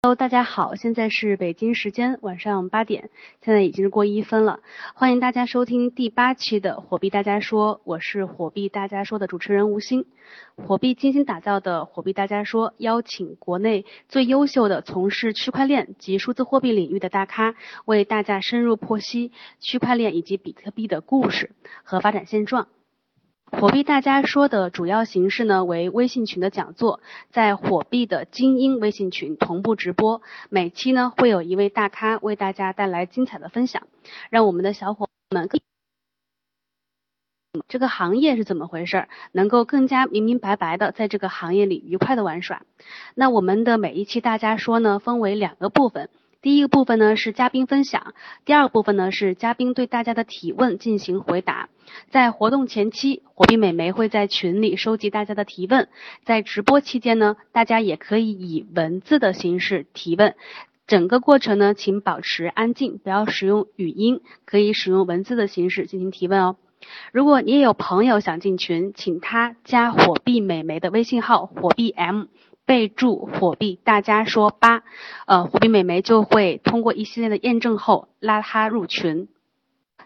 Hello，大家好，现在是北京时间晚上八点，现在已经是过一分了。欢迎大家收听第八期的火币大家说，我是火币大家说的主持人吴昕。火币精心打造的火币大家说，邀请国内最优秀的从事区块链及数字货币领域的大咖，为大家深入剖析区块链以及比特币的故事和发展现状。火币大家说的主要形式呢为微信群的讲座，在火币的精英微信群同步直播，每期呢会有一位大咖为大家带来精彩的分享，让我们的小伙伴们这个行业是怎么回事，能够更加明明白白的在这个行业里愉快的玩耍。那我们的每一期大家说呢分为两个部分。第一个部分呢是嘉宾分享，第二个部分呢是嘉宾对大家的提问进行回答。在活动前期，火币美眉会在群里收集大家的提问，在直播期间呢，大家也可以以文字的形式提问。整个过程呢，请保持安静，不要使用语音，可以使用文字的形式进行提问哦。如果你也有朋友想进群，请他加火币美眉的微信号火币 M。备注火币，大家说八，呃，火币美眉就会通过一系列的验证后拉他入群。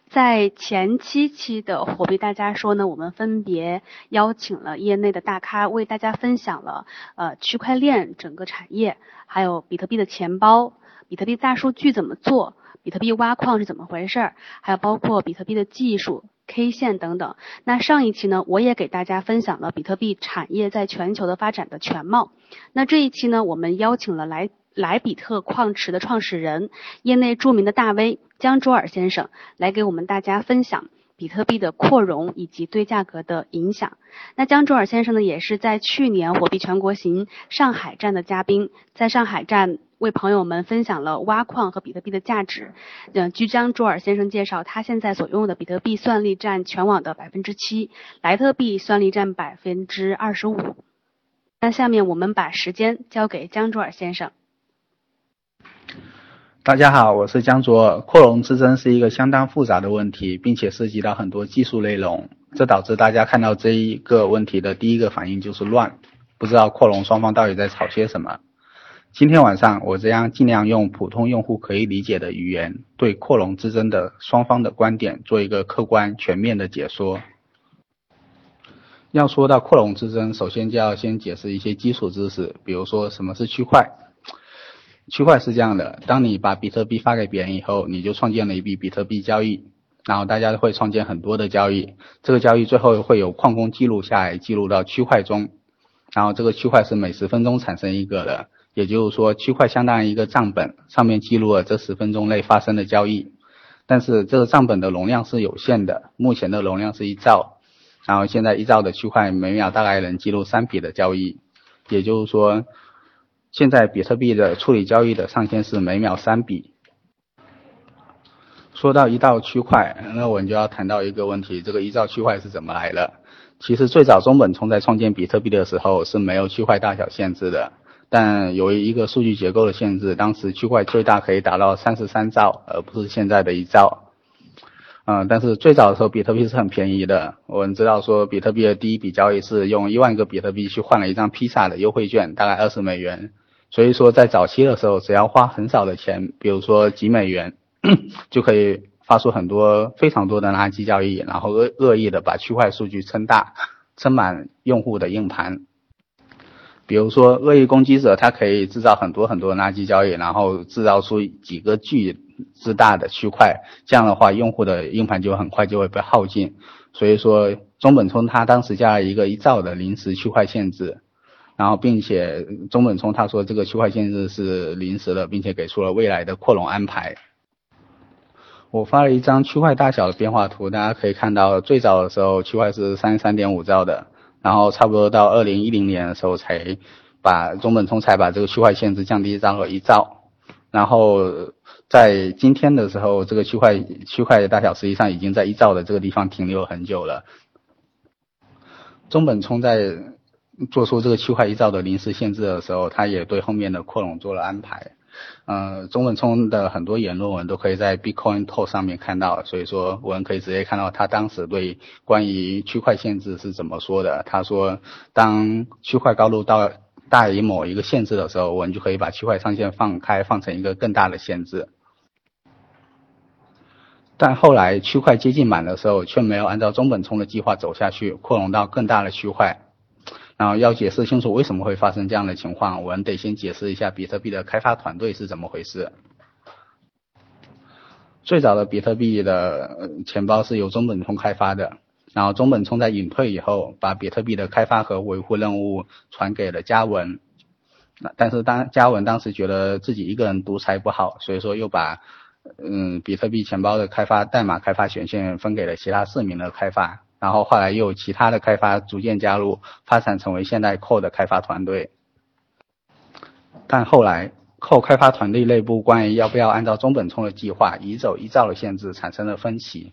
在前七期的火币大家说呢，我们分别邀请了业内的大咖，为大家分享了呃区块链整个产业，还有比特币的钱包，比特币大数据怎么做，比特币挖矿是怎么回事儿，还有包括比特币的技术。K 线等等。那上一期呢，我也给大家分享了比特币产业在全球的发展的全貌。那这一期呢，我们邀请了莱莱比特矿池的创始人，业内著名的大 V 江卓尔先生，来给我们大家分享比特币的扩容以及对价格的影响。那江卓尔先生呢，也是在去年火币全国行上海站的嘉宾，在上海站。为朋友们分享了挖矿和比特币的价值。嗯，据江卓尔先生介绍，他现在所拥有的比特币算力占全网的百分之七，莱特币算力占百分之二十五。那下面我们把时间交给江卓尔先生。大家好，我是江卓尔。扩容之争是一个相当复杂的问题，并且涉及到很多技术内容，这导致大家看到这一个问题的第一个反应就是乱，不知道扩容双方到底在吵些什么。今天晚上，我将尽量用普通用户可以理解的语言，对扩容之争的双方的观点做一个客观全面的解说。要说到扩容之争，首先就要先解释一些基础知识，比如说什么是区块。区块是这样的，当你把比特币发给别人以后，你就创建了一笔比特币交易，然后大家会创建很多的交易，这个交易最后会有矿工记录下来，记录到区块中，然后这个区块是每十分钟产生一个的。也就是说，区块相当于一个账本，上面记录了这十分钟内发生的交易。但是这个账本的容量是有限的，目前的容量是一兆。然后现在一兆的区块每秒大概能记录三笔的交易。也就是说，现在比特币的处理交易的上限是每秒三笔。说到一兆区块，那我们就要谈到一个问题：这个一兆区块是怎么来的？其实最早中本聪在创建比特币的时候是没有区块大小限制的。但由于一个数据结构的限制，当时区块最大可以达到三十三兆，而不是现在的一兆。嗯，但是最早的时候，比特币是很便宜的。我们知道说，比特币的第一笔交易是用一万个比特币去换了一张披萨的优惠券，大概二十美元。所以说，在早期的时候，只要花很少的钱，比如说几美元，就可以发出很多非常多的垃圾交易，然后恶恶意的把区块数据撑大，撑满用户的硬盘。比如说，恶意攻击者他可以制造很多很多垃圾交易，然后制造出几个巨之大的区块，这样的话，用户的硬盘就很快就会被耗尽。所以说，中本聪他当时加了一个一兆的临时区块限制，然后并且中本聪他说这个区块限制是临时的，并且给出了未来的扩容安排。我发了一张区块大小的变化图，大家可以看到，最早的时候区块是三十三点五兆的。然后差不多到二零一零年的时候，才把中本聪才把这个区块限制降低到一兆。然后在今天的时候，这个区块区块的大小实际上已经在一兆的这个地方停留很久了。中本聪在做出这个区块一兆的临时限制的时候，他也对后面的扩容做了安排。呃，中本聪的很多言论文都可以在 Bitcoin Talk 上面看到，所以说我们可以直接看到他当时对关于区块限制是怎么说的。他说，当区块高度到大于某一个限制的时候，我们就可以把区块上限放开，放成一个更大的限制。但后来区块接近满的时候，却没有按照中本聪的计划走下去，扩容到更大的区块。然后要解释清楚为什么会发生这样的情况，我们得先解释一下比特币的开发团队是怎么回事。最早的比特币的钱包是由中本聪开发的，然后中本聪在隐退以后，把比特币的开发和维护任务传给了嘉文。但是当嘉文当时觉得自己一个人独裁不好，所以说又把嗯比特币钱包的开发代码开发权限分给了其他四名的开发。然后后来又有其他的开发逐渐加入，发展成为现代 Core 的开发团队。但后来。扣开发团队内部关于要不要按照中本聪的计划移走一兆的限制产生了分歧，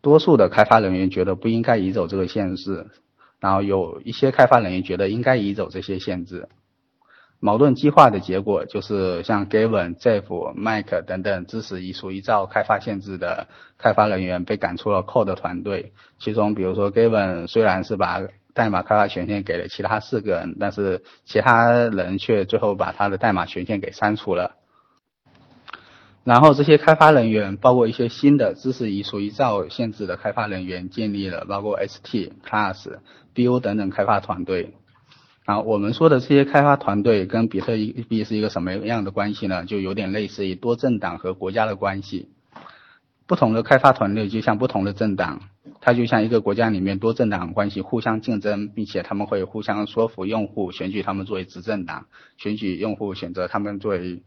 多数的开发人员觉得不应该移走这个限制，然后有一些开发人员觉得应该移走这些限制。矛盾激化的结果就是像 Gavin、Jeff、Mike 等等支持移除一兆开发限制的开发人员被赶出了 Code 团队，其中比如说 Gavin 虽然是把代码开发权限给了其他四个人，但是其他人却最后把他的代码权限给删除了。然后这些开发人员，包括一些新的支持移除一兆限制的开发人员，建立了包括 ST、Plus、BO 等等开发团队。啊我们说的这些开发团队跟比特币是一个什么样的关系呢？就有点类似于多政党和国家的关系。不同的开发团队就像不同的政党。它就像一个国家里面多政党关系互相竞争，并且他们会互相说服用户选举他们作为执政党，选举用户选择他们作为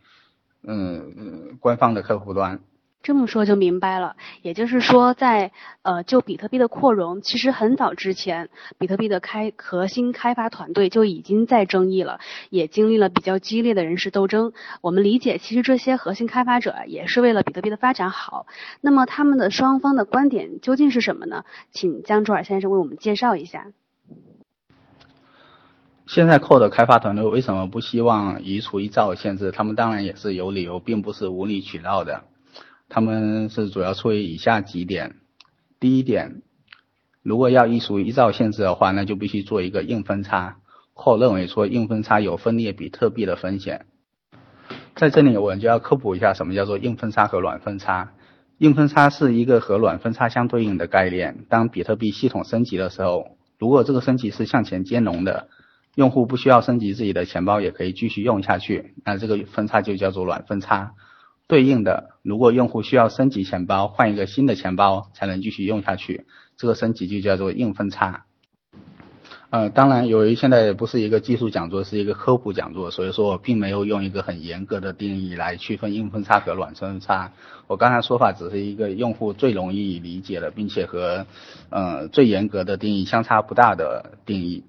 嗯官方的客户端。这么说就明白了，也就是说，在呃就比特币的扩容，其实很早之前，比特币的开核心开发团队就已经在争议了，也经历了比较激烈的人事斗争。我们理解，其实这些核心开发者也是为了比特币的发展好。那么他们的双方的观点究竟是什么呢？请江卓尔先生为我们介绍一下。现在 Code 开发团队为什么不希望移除一兆限制？他们当然也是有理由，并不是无理取闹的。他们是主要出于以下几点。第一点，如果要移除一兆限制的话，那就必须做一个硬分叉。或认为说硬分叉有分裂比特币的风险。在这里我们就要科普一下什么叫做硬分叉和软分叉。硬分叉是一个和软分叉相对应的概念。当比特币系统升级的时候，如果这个升级是向前兼容的，用户不需要升级自己的钱包也可以继续用下去，那这个分叉就叫做软分叉。对应的，如果用户需要升级钱包，换一个新的钱包才能继续用下去，这个升级就叫做硬分叉。呃，当然，由于现在不是一个技术讲座，是一个科普讲座，所以说我并没有用一个很严格的定义来区分硬分叉和软分叉。我刚才说法只是一个用户最容易理解的，并且和呃最严格的定义相差不大的定义。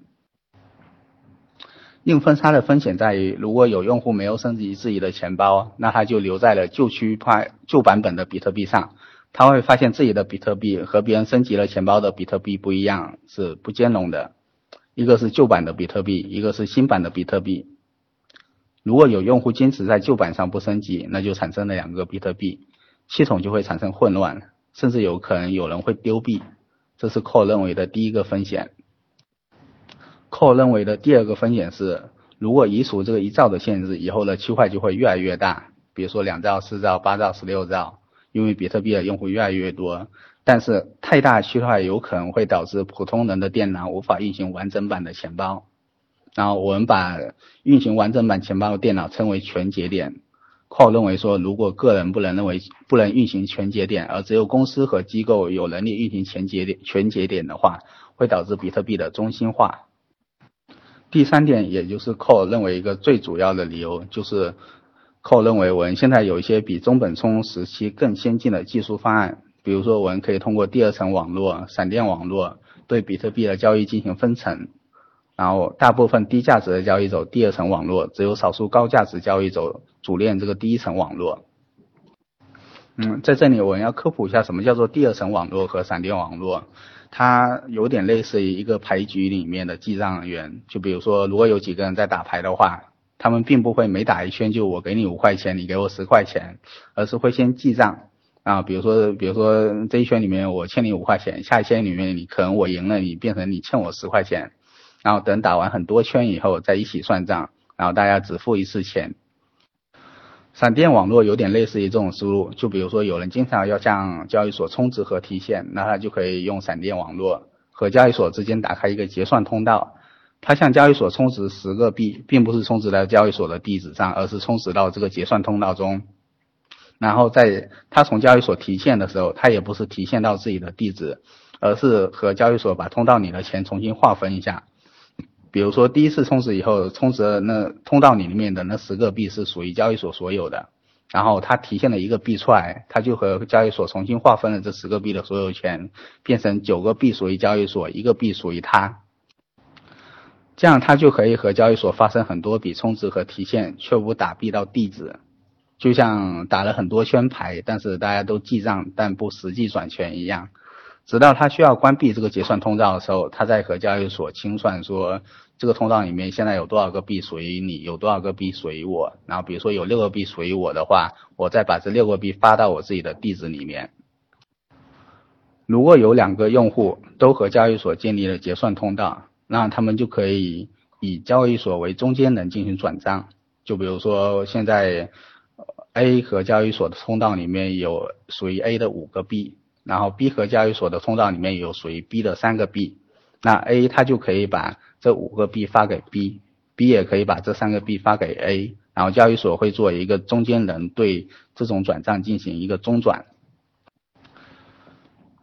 硬分叉的风险在于，如果有用户没有升级自己的钱包，那他就留在了旧区块、旧版本的比特币上，他会发现自己的比特币和别人升级了钱包的比特币不一样，是不兼容的。一个是旧版的比特币，一个是新版的比特币。如果有用户坚持在旧版上不升级，那就产生了两个比特币，系统就会产生混乱，甚至有可能有人会丢币。这是 Core 认为的第一个风险。库认为的第二个风险是，如果移除这个一兆的限制，以后的区块就会越来越大，比如说两兆、四兆、八兆、十六兆，因为比特币的用户越来越多。但是太大区块有可能会导致普通人的电脑无法运行完整版的钱包。然后我们把运行完整版钱包的电脑称为全节点。cor 认为说，如果个人不能认为不能运行全节点，而只有公司和机构有能力运行全节点全节点的话，会导致比特币的中心化。第三点，也就是 co 认为一个最主要的理由，就是 co 认为我们现在有一些比中本聪时期更先进的技术方案，比如说我们可以通过第二层网络、闪电网络对比特币的交易进行分层，然后大部分低价值的交易走第二层网络，只有少数高价值交易走主链这个第一层网络。嗯，在这里我们要科普一下什么叫做第二层网络和闪电网络。它有点类似于一个牌局里面的记账员，就比如说，如果有几个人在打牌的话，他们并不会每打一圈就我给你五块钱，你给我十块钱，而是会先记账啊，比如说，比如说这一圈里面我欠你五块钱，下一圈里面你可能我赢了，你变成你欠我十块钱，然后等打完很多圈以后再一起算账，然后大家只付一次钱。闪电网络有点类似于这种思路，就比如说有人经常要向交易所充值和提现，那他就可以用闪电网络和交易所之间打开一个结算通道。他向交易所充值十个币，并不是充值到交易所的地址上，而是充值到这个结算通道中。然后在他从交易所提现的时候，他也不是提现到自己的地址，而是和交易所把通道里的钱重新划分一下。比如说第一次充值以后，充值那通道里面的那十个币是属于交易所所有的，然后他提现了一个币出来，他就和交易所重新划分了这十个币的所有权，变成九个币属于交易所，一个币属于他。这样他就可以和交易所发生很多笔充值和提现，却无打币到地址，就像打了很多圈牌，但是大家都记账，但不实际转权一样。直到他需要关闭这个结算通道的时候，他再和交易所清算说，这个通道里面现在有多少个币属于你，有多少个币属于我。然后比如说有六个币属于我的话，我再把这六个币发到我自己的地址里面。如果有两个用户都和交易所建立了结算通道。那他们就可以以交易所为中间人进行转账，就比如说现在 A 和交易所的通道里面有属于 A 的五个币，然后 B 和交易所的通道里面有属于 B 的三个 B，，那 A 它就可以把这五个 B 发给 B，B 也可以把这三个 B 发给 A，然后交易所会做一个中间人对这种转账进行一个中转，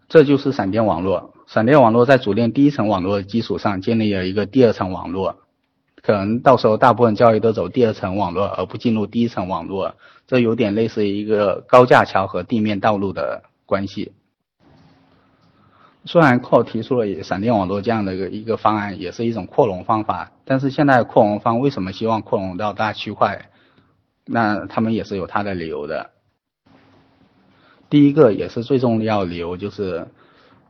这就是闪电网络。闪电网络在主链第一层网络的基础上建立了一个第二层网络，可能到时候大部分交易都走第二层网络而不进入第一层网络，这有点类似于一个高架桥和地面道路的关系。虽然矿提出了闪电网络这样的一个一个方案，也是一种扩容方法，但是现在扩容方为什么希望扩容到大区块？那他们也是有他的理由的。第一个也是最重要理由就是。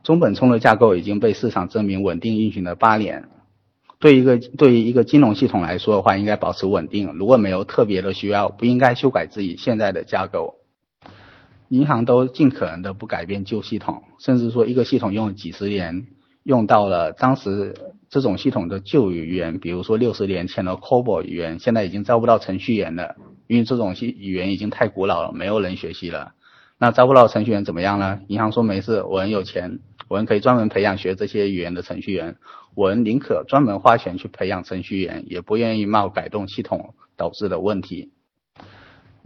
中本聪的架构已经被市场证明稳定运行了八年，对一个对于一个金融系统来说的话，应该保持稳定。如果没有特别的需要，不应该修改自己现在的架构。银行都尽可能的不改变旧系统，甚至说一个系统用了几十年，用到了当时这种系统的旧语言，比如说六十年前的 COBOL 语言，现在已经招不到程序员了，因为这种系语言已经太古老了，没有人学习了。那招不到程序员怎么样呢？银行说没事，我很有钱。我们可以专门培养学这些语言的程序员，我们宁可专门花钱去培养程序员，也不愿意冒改动系统导致的问题。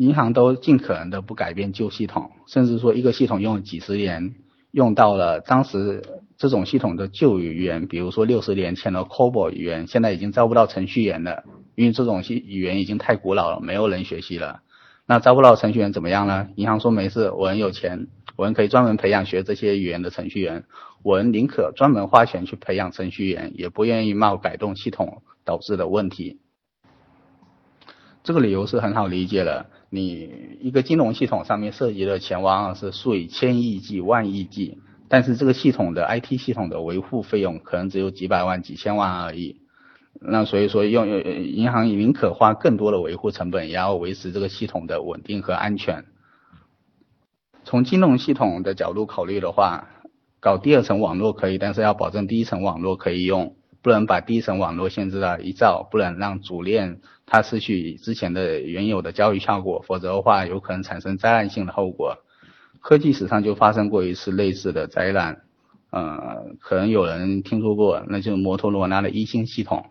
银行都尽可能的不改变旧系统，甚至说一个系统用了几十年，用到了当时这种系统的旧语言，比如说六十年前的 COBOL 语言，现在已经招不到程序员了，因为这种系语言已经太古老了，没有人学习了。那招不到程序员怎么样呢？银行说没事，我很有钱。我们可以专门培养学这些语言的程序员，我们宁可专门花钱去培养程序员，也不愿意冒改动系统导致的问题。这个理由是很好理解的，你一个金融系统上面涉及的钱往往是数以千亿计、万亿计，但是这个系统的 IT 系统的维护费用可能只有几百万、几千万而已。那所以说，用银行宁可花更多的维护成本，也要维持这个系统的稳定和安全。从金融系统的角度考虑的话，搞第二层网络可以，但是要保证第一层网络可以用，不能把第一层网络限制到一兆，不能让主链它失去之前的原有的交易效果，否则的话有可能产生灾难性的后果。科技史上就发生过一次类似的灾难，呃，可能有人听说过，那就是摩托罗拉的一星系统。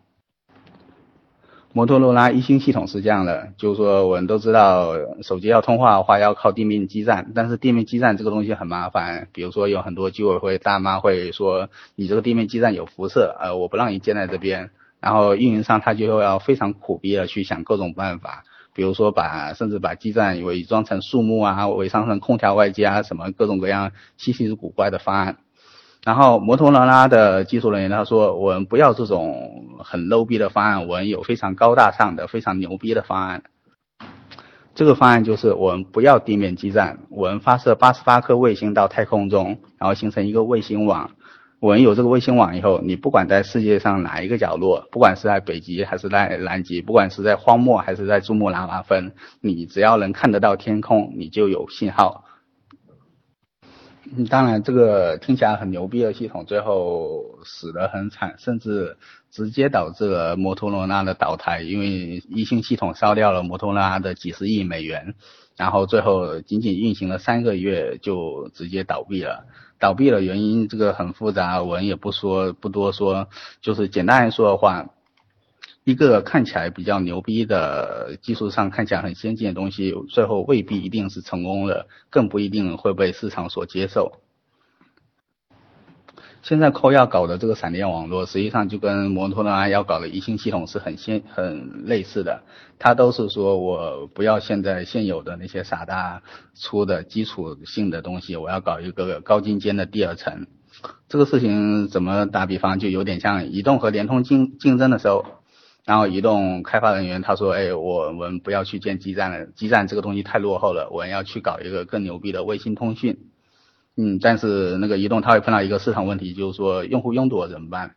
摩托罗拉一星系统是这样的，就是说我们都知道，手机要通话的话要靠地面基站，但是地面基站这个东西很麻烦，比如说有很多居委会大妈会说，你这个地面基站有辐射，呃，我不让你建在这边，然后运营商他就要非常苦逼的去想各种办法，比如说把甚至把基站伪装成树木啊，伪装成空调外机啊，什么各种各样稀奇古怪的方案。然后摩托罗拉的技术人员他说：“我们不要这种很 low 逼的方案，我们有非常高大上的、非常牛逼的方案。这个方案就是我们不要地面基站，我们发射八十八颗卫星到太空中，然后形成一个卫星网。我们有这个卫星网以后，你不管在世界上哪一个角落，不管是在北极还是在南极，不管是在荒漠还是在珠穆朗玛峰，你只要能看得到天空，你就有信号。”当然，这个听起来很牛逼的系统，最后死得很惨，甚至直接导致了摩托罗拉的倒台，因为一星系统烧掉了摩托罗拉的几十亿美元，然后最后仅仅运行了三个月就直接倒闭了。倒闭的原因这个很复杂，我也不说不多说，就是简单来说的话。一个看起来比较牛逼的技术上看起来很先进的东西，最后未必一定是成功的，更不一定会被市场所接受。现在扣要搞的这个闪电网络，实际上就跟摩托罗拉要搞的一星系统是很先很类似的。它都是说我不要现在现有的那些傻大出的基础性的东西，我要搞一个高精尖的第二层。这个事情怎么打比方，就有点像移动和联通竞竞争的时候。然后移动开发人员他说，哎，我们不要去建基站了，基站这个东西太落后了，我要去搞一个更牛逼的卫星通讯。嗯，但是那个移动他会碰到一个市场问题，就是说用户拥堵怎么办？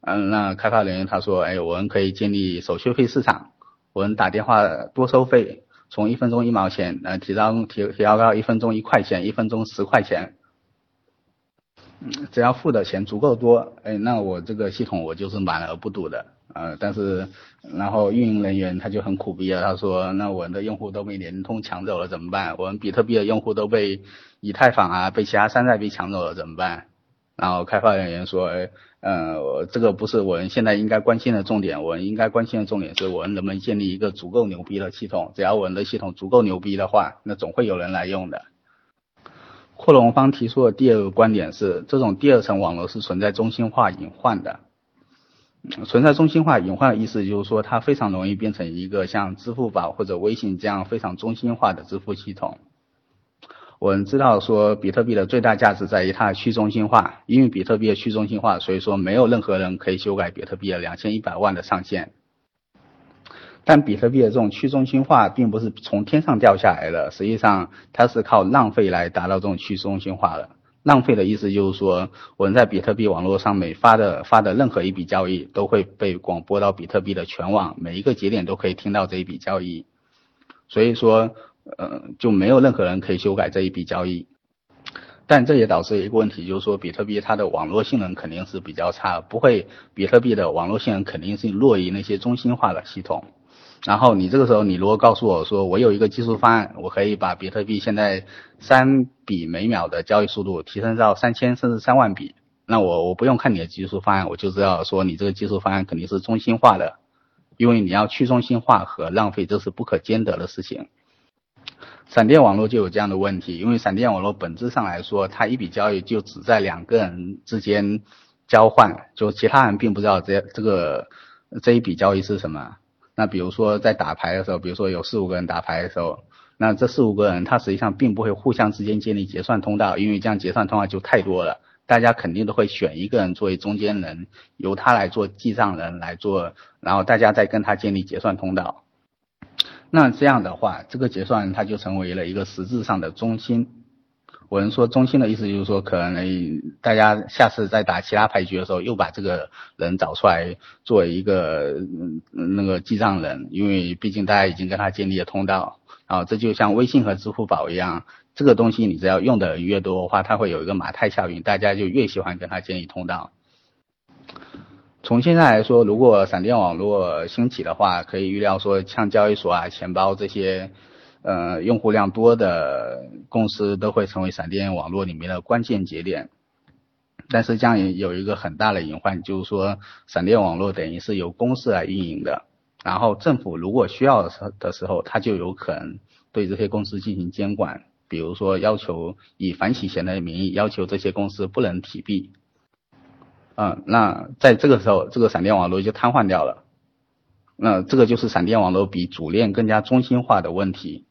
嗯，那开发人员他说，哎，我们可以建立手续费市场，我们打电话多收费，从一分钟一毛钱，呃，提高提提高到一分钟一块钱，一分钟十块钱。只要付的钱足够多，哎，那我这个系统我就是满而不堵的。呃，但是然后运营人员他就很苦逼了，他说那我们的用户都被联通抢走了怎么办？我们比特币的用户都被以太坊啊，被其他山寨币抢走了怎么办？然后开发人员说，哎，呃，这个不是我们现在应该关心的重点，我们应该关心的重点是我们能不能建立一个足够牛逼的系统？只要我们的系统足够牛逼的话，那总会有人来用的。扩容方提出的第二个观点是，这种第二层网络是存在中心化隐患的。存在中心化隐患的意思就是说，它非常容易变成一个像支付宝或者微信这样非常中心化的支付系统。我们知道说，比特币的最大价值在于它的去中心化，因为比特币的去中心化，所以说没有任何人可以修改比特币的两千一百万的上限。但比特币的这种去中心化并不是从天上掉下来的，实际上它是靠浪费来达到这种去中心化的。浪费的意思就是说，我们在比特币网络上每发的发的任何一笔交易都会被广播到比特币的全网，每一个节点都可以听到这一笔交易，所以说，呃，就没有任何人可以修改这一笔交易。但这也导致一个问题，就是说比特币它的网络性能肯定是比较差，不会，比特币的网络性能肯定是弱于那些中心化的系统。然后你这个时候，你如果告诉我说，我有一个技术方案，我可以把比特币现在三笔每秒的交易速度提升到三千甚至三万笔，那我我不用看你的技术方案，我就知道说你这个技术方案肯定是中心化的，因为你要去中心化和浪费这是不可兼得的事情。闪电网络就有这样的问题，因为闪电网络本质上来说，它一笔交易就只在两个人之间交换，就其他人并不知道这这个这一笔交易是什么。那比如说在打牌的时候，比如说有四五个人打牌的时候，那这四五个人他实际上并不会互相之间建立结算通道，因为这样结算通道就太多了，大家肯定都会选一个人作为中间人，由他来做记账人来做，然后大家再跟他建立结算通道。那这样的话，这个结算它就成为了一个实质上的中心。我们说中心的意思就是说，可能大家下次再打其他牌局的时候，又把这个人找出来作为一个那个记账人，因为毕竟大家已经跟他建立了通道。啊，这就像微信和支付宝一样，这个东西你只要用的越多的话，它会有一个马太效应，大家就越喜欢跟他建立通道。从现在来说，如果闪电网络兴起的话，可以预料说，像交易所啊、钱包这些。呃，用户量多的公司都会成为闪电网络里面的关键节点，但是这样也有一个很大的隐患，就是说闪电网络等于是由公司来运营的，然后政府如果需要的时的时候，他就有可能对这些公司进行监管，比如说要求以反洗钱的名义要求这些公司不能提币，嗯，那在这个时候，这个闪电网络就瘫痪掉了，那这个就是闪电网络比主链更加中心化的问题。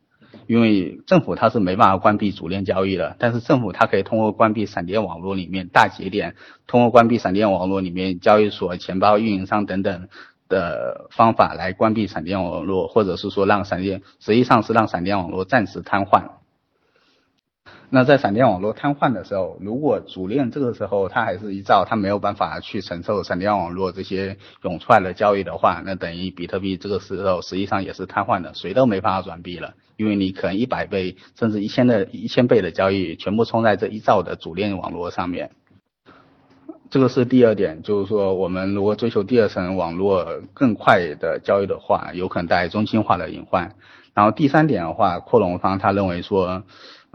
因为政府它是没办法关闭主链交易的，但是政府它可以通过关闭闪电网络里面大节点，通过关闭闪电网络里面交易所、钱包运营商等等的方法来关闭闪电网络，或者是说让闪电实际上是让闪电网络暂时瘫痪。那在闪电网络瘫痪的时候，如果主链这个时候它还是一兆，它没有办法去承受闪电网络这些涌出来的交易的话，那等于比特币这个时候实际上也是瘫痪的，谁都没办法转币了，因为你可能一百倍甚至一千的一千倍的交易全部冲在这一兆的主链网络上面。这个是第二点，就是说我们如果追求第二层网络更快的交易的话，有可能带来中心化的隐患。然后第三点的话，扩容方他认为说。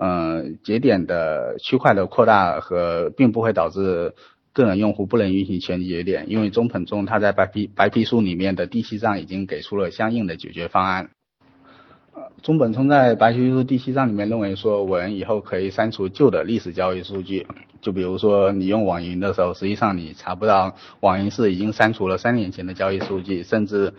嗯，节点的区块的扩大和并不会导致个人用户不能运行全节点，因为中本聪他在白皮白皮书里面的第七章已经给出了相应的解决方案。呃，中本聪在白皮书第七章里面认为说，我们以后可以删除旧的历史交易数据，就比如说你用网银的时候，实际上你查不到网银是已经删除了三年前的交易数据，甚至。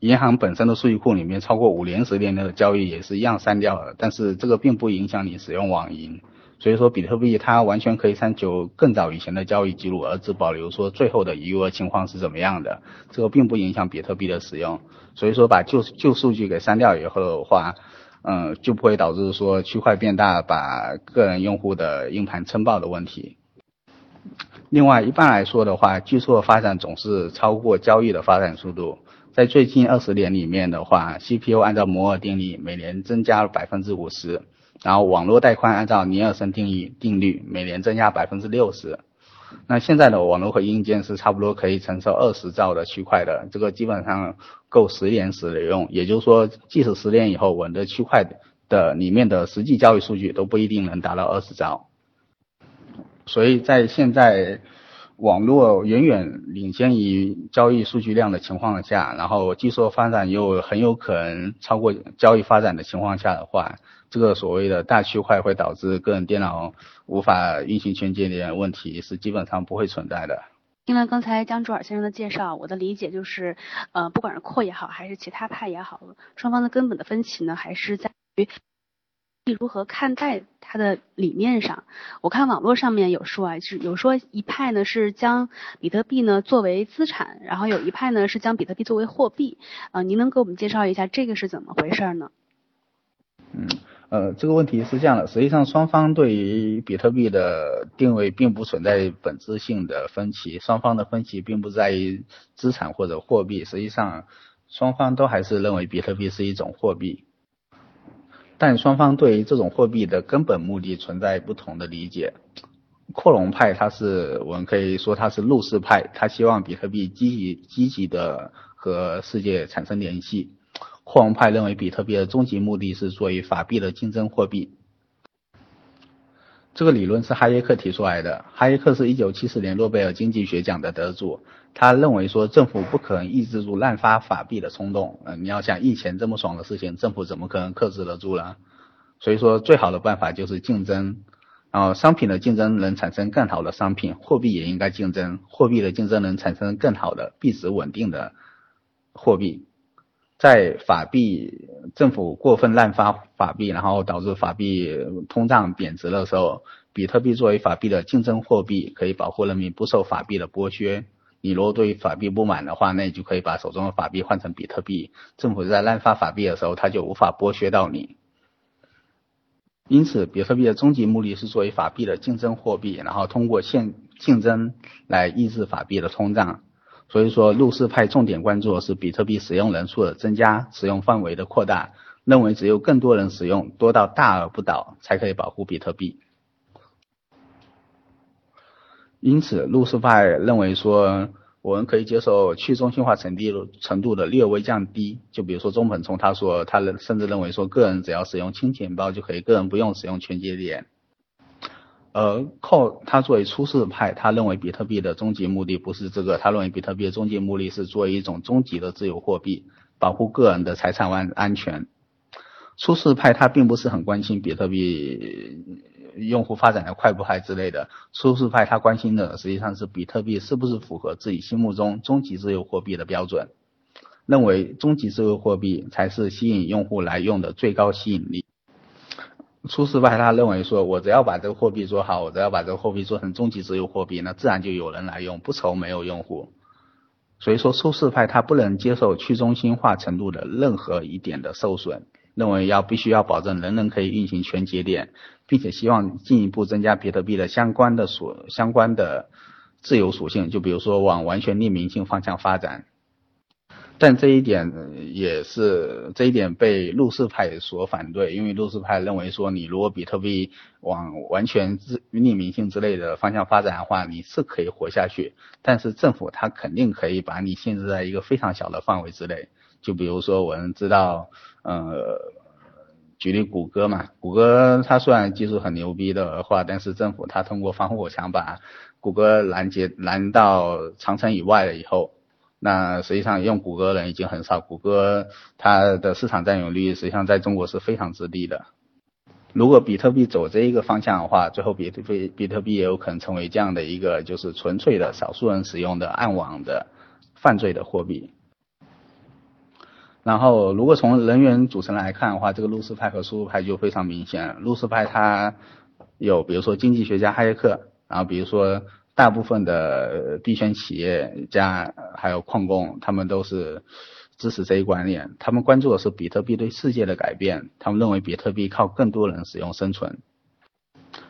银行本身的数据库里面超过五年、十年的交易也是一样删掉了，但是这个并不影响你使用网银。所以说，比特币它完全可以删除更早以前的交易记录，而只保留说最后的余额情况是怎么样的，这个并不影响比特币的使用。所以说，把旧旧数据给删掉以后的话，嗯，就不会导致说区块变大，把个人用户的硬盘撑爆的问题。另外，一般来说的话，技术的发展总是超过交易的发展速度。在最近二十年里面的话，CPU 按照摩尔定律每年增加了百分之五十，然后网络带宽按照尼尔森定义定律每年增加百分之六十。那现在的网络和硬件是差不多可以承受二十兆的区块的，这个基本上够十年使用。也就是说，即使十年以后，我们的区块的里面的实际交易数据都不一定能达到二十兆。所以在现在。网络远远领先于交易数据量的情况下，然后技术发展又很有可能超过交易发展的情况下的话，这个所谓的大区块会导致个人电脑无法运行全节点问题是基本上不会存在的。听了刚才江卓尔先生的介绍，我的理解就是，呃，不管是扩也好，还是其他派也好，双方的根本的分歧呢，还是在于。如何看待它的理念上？我看网络上面有说啊，就是有说一派呢是将比特币呢作为资产，然后有一派呢是将比特币作为货币。呃，您能给我们介绍一下这个是怎么回事呢？嗯，呃，这个问题是这样的，实际上双方对于比特币的定位并不存在本质性的分歧，双方的分歧并不在于资产或者货币，实际上双方都还是认为比特币是一种货币。但双方对于这种货币的根本目的存在不同的理解。扩容派他是我们可以说他是入世派，他希望比特币积极积极的和世界产生联系。扩容派认为比特币的终极目的是作为法币的竞争货币。这个理论是哈耶克提出来的。哈耶克是一九七四年诺贝尔经济学奖的得主。他认为说政府不可能抑制住滥发法币的冲动。嗯，你要想印钱这么爽的事情，政府怎么可能克制得住呢？所以说最好的办法就是竞争。然后商品的竞争能产生更好的商品，货币也应该竞争。货币的竞争能产生更好的币值稳定的货币。在法币政府过分滥发法币，然后导致法币通胀贬值的时候，比特币作为法币的竞争货币，可以保护人民不受法币的剥削。你如果对法币不满的话，那你就可以把手中的法币换成比特币。政府在滥发法币的时候，他就无法剥削到你。因此，比特币的终极目的是作为法币的竞争货币，然后通过现竞争来抑制法币的通胀。所以说，入世派重点关注的是比特币使用人数的增加、使用范围的扩大，认为只有更多人使用，多到大而不倒，才可以保护比特币。因此，入世派认为说，我们可以接受去中心化程度程度的略微降低。就比如说中本聪他说，他甚至认为说，个人只要使用轻钱包就可以，个人不用使用全节点。而靠他作为初世派，他认为比特币的终极目的不是这个，他认为比特币的终极目的是作为一种终极的自由货币，保护个人的财产安安全。初世派他并不是很关心比特币用户发展的快不快之类的，初世派他关心的实际上是比特币是不是符合自己心目中终极自由货币的标准，认为终极自由货币才是吸引用户来用的最高吸引力。初始派他认为说，我只要把这个货币做好，我只要把这个货币做成终极自由货币，那自然就有人来用，不愁没有用户。所以说，初始派他不能接受去中心化程度的任何一点的受损，认为要必须要保证人人可以运行全节点，并且希望进一步增加比特币的相关的属相关的自由属性，就比如说往完全匿名性方向发展。但这一点也是这一点被路氏派所反对，因为路氏派认为说，你如果比特币往完全自匿名性之类的方向发展的话，你是可以活下去，但是政府它肯定可以把你限制在一个非常小的范围之内。就比如说我们知道，呃，举例谷歌嘛，谷歌它虽然技术很牛逼的话，但是政府它通过防火墙把谷歌拦截拦到长城以外了以后。那实际上用谷歌的人已经很少，谷歌它的市场占有率实际上在中国是非常之低的。如果比特币走这一个方向的话，最后比特币比特币也有可能成为这样的一个就是纯粹的少数人使用的暗网的犯罪的货币。然后如果从人员组成来看的话，这个路斯派和苏派就非常明显。路斯派它有比如说经济学家哈耶克，然后比如说。大部分的币圈企业家还有矿工，他们都是支持这一观念。他们关注的是比特币对世界的改变，他们认为比特币靠更多人使用生存。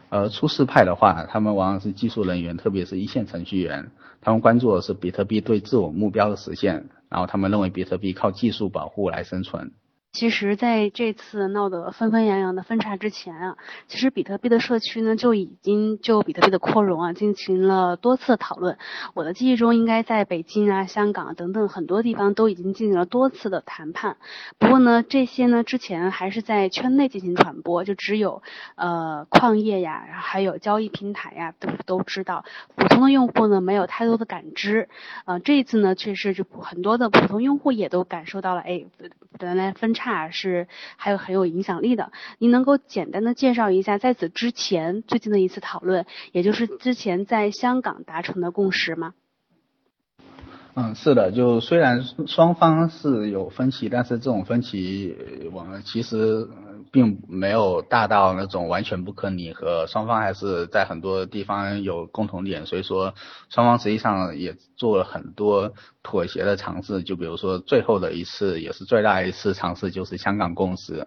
而出世派的话，他们往往是技术人员，特别是一线程序员，他们关注的是比特币对自我目标的实现，然后他们认为比特币靠技术保护来生存。其实，在这次闹得纷纷扬扬的分叉之前啊，其实比特币的社区呢就已经就比特币的扩容啊进行了多次讨论。我的记忆中，应该在北京啊、香港等等很多地方都已经进行了多次的谈判。不过呢，这些呢之前还是在圈内进行传播，就只有呃矿业呀，还有交易平台呀都都知道，普通的用户呢没有太多的感知。呃，这一次呢，确实就很多的普通用户也都感受到了，哎，原来分叉。是还有很有影响力的，您能够简单的介绍一下在此之前最近的一次讨论，也就是之前在香港达成的共识吗？嗯，是的，就虽然双方是有分歧，但是这种分歧我们其实并没有大到那种完全不可拟合，双方还是在很多地方有共同点，所以说双方实际上也做了很多妥协的尝试，就比如说最后的一次也是最大一次尝试就是香港共识，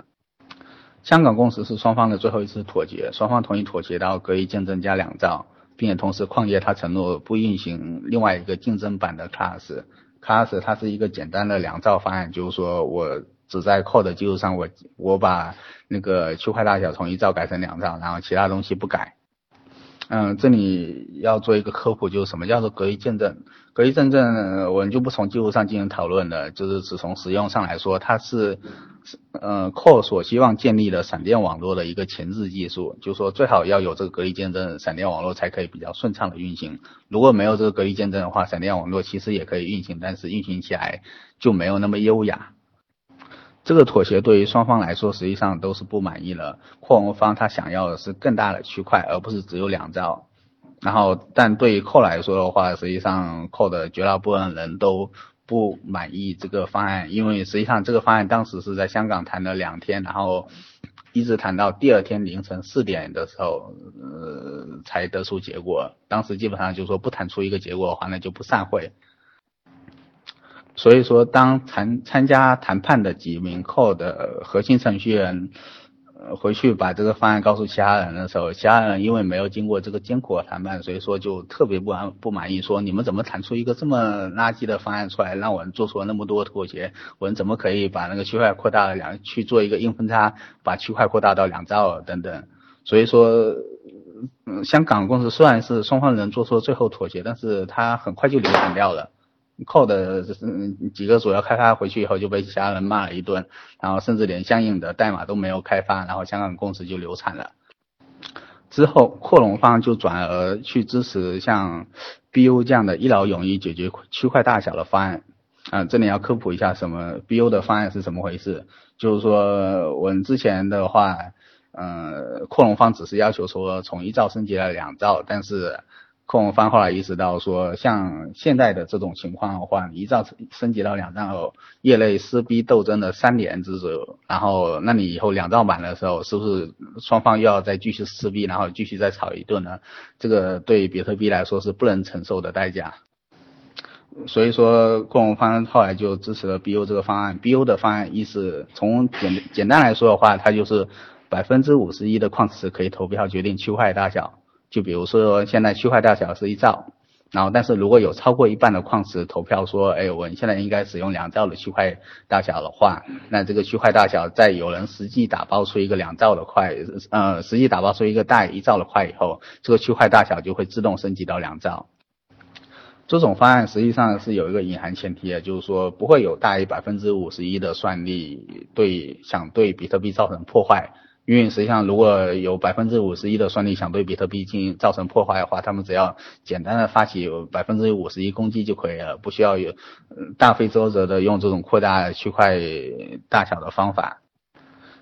香港共识是双方的最后一次妥协，双方同意妥协到隔一见证加两兆。并且同时，矿业它承诺不运行另外一个竞争版的 Class，Class 它是一个简单的两兆方案，就是说我只在 Code 的基础上，我我把那个区块大小从一兆改成两兆，然后其他东西不改。嗯，这里要做一个科普，就是什么叫做隔离见证？隔离见证我们就不从技术上进行讨论了，就是只从实用上来说，它是，呃，Core 所希望建立的闪电网络的一个前置技术，就是说最好要有这个隔离见证，闪电网络才可以比较顺畅的运行。如果没有这个隔离见证的话，闪电网络其实也可以运行，但是运行起来就没有那么优雅。这个妥协对于双方来说实际上都是不满意的。扩容方他想要的是更大的区块，而不是只有两兆。然后，但对于扣来说的话，实际上扣的绝大部分人都不满意这个方案，因为实际上这个方案当时是在香港谈了两天，然后一直谈到第二天凌晨四点的时候，呃，才得出结果。当时基本上就说不谈出一个结果的话，那就不散会。所以说，当参参加谈判的几名 Core 的核心程序员，回去把这个方案告诉其他人的时候，其他人因为没有经过这个艰苦的谈判，所以说就特别不安不满意，说你们怎么谈出一个这么垃圾的方案出来，让我们做出了那么多妥协，我们怎么可以把那个区块扩大了两去做一个硬分叉，把区块扩大到两兆等等。所以说，嗯，香港公司虽然是双方人做出了最后妥协，但是他很快就流产掉了。Code 嗯几个主要开发回去以后就被其他人骂了一顿，然后甚至连相应的代码都没有开发，然后香港公司就流产了。之后扩容方就转而去支持像 BU 这样的一劳永逸解决区块大小的方案。啊，这里要科普一下什么 BU 的方案是怎么回事，就是说我们之前的话，呃，扩容方只是要求说从一兆升级了两兆，但是。控方后来意识到说，像现在的这种情况的话，一兆升级到两兆后，业内撕逼斗争的三年之久，然后那你以后两兆满的时候，是不是双方又要再继续撕逼，然后继续再吵一顿呢？这个对比特币来说是不能承受的代价。所以说控方后来就支持了 BU 这个方案。BU 的方案意思从简简单来说的话，它就是百分之五十一的矿池可以投票决定区块大小。就比如说现在区块大小是一兆。然后，但是如果有超过一半的矿池投票说，哎，我现在应该使用两兆的区块大小的话，那这个区块大小在有人实际打包出一个两兆的块，呃，实际打包出一个大一兆的块以后，这个区块大小就会自动升级到两兆。这种方案实际上是有一个隐含前提的，就是说不会有大于百分之五十一的算力对想对比特币造成破坏。因为实际上，如果有百分之五十一的算力想对比特币进行造成破坏的话，他们只要简单的发起百分之五十一攻击就可以了，不需要有大费周折的用这种扩大区块大小的方法。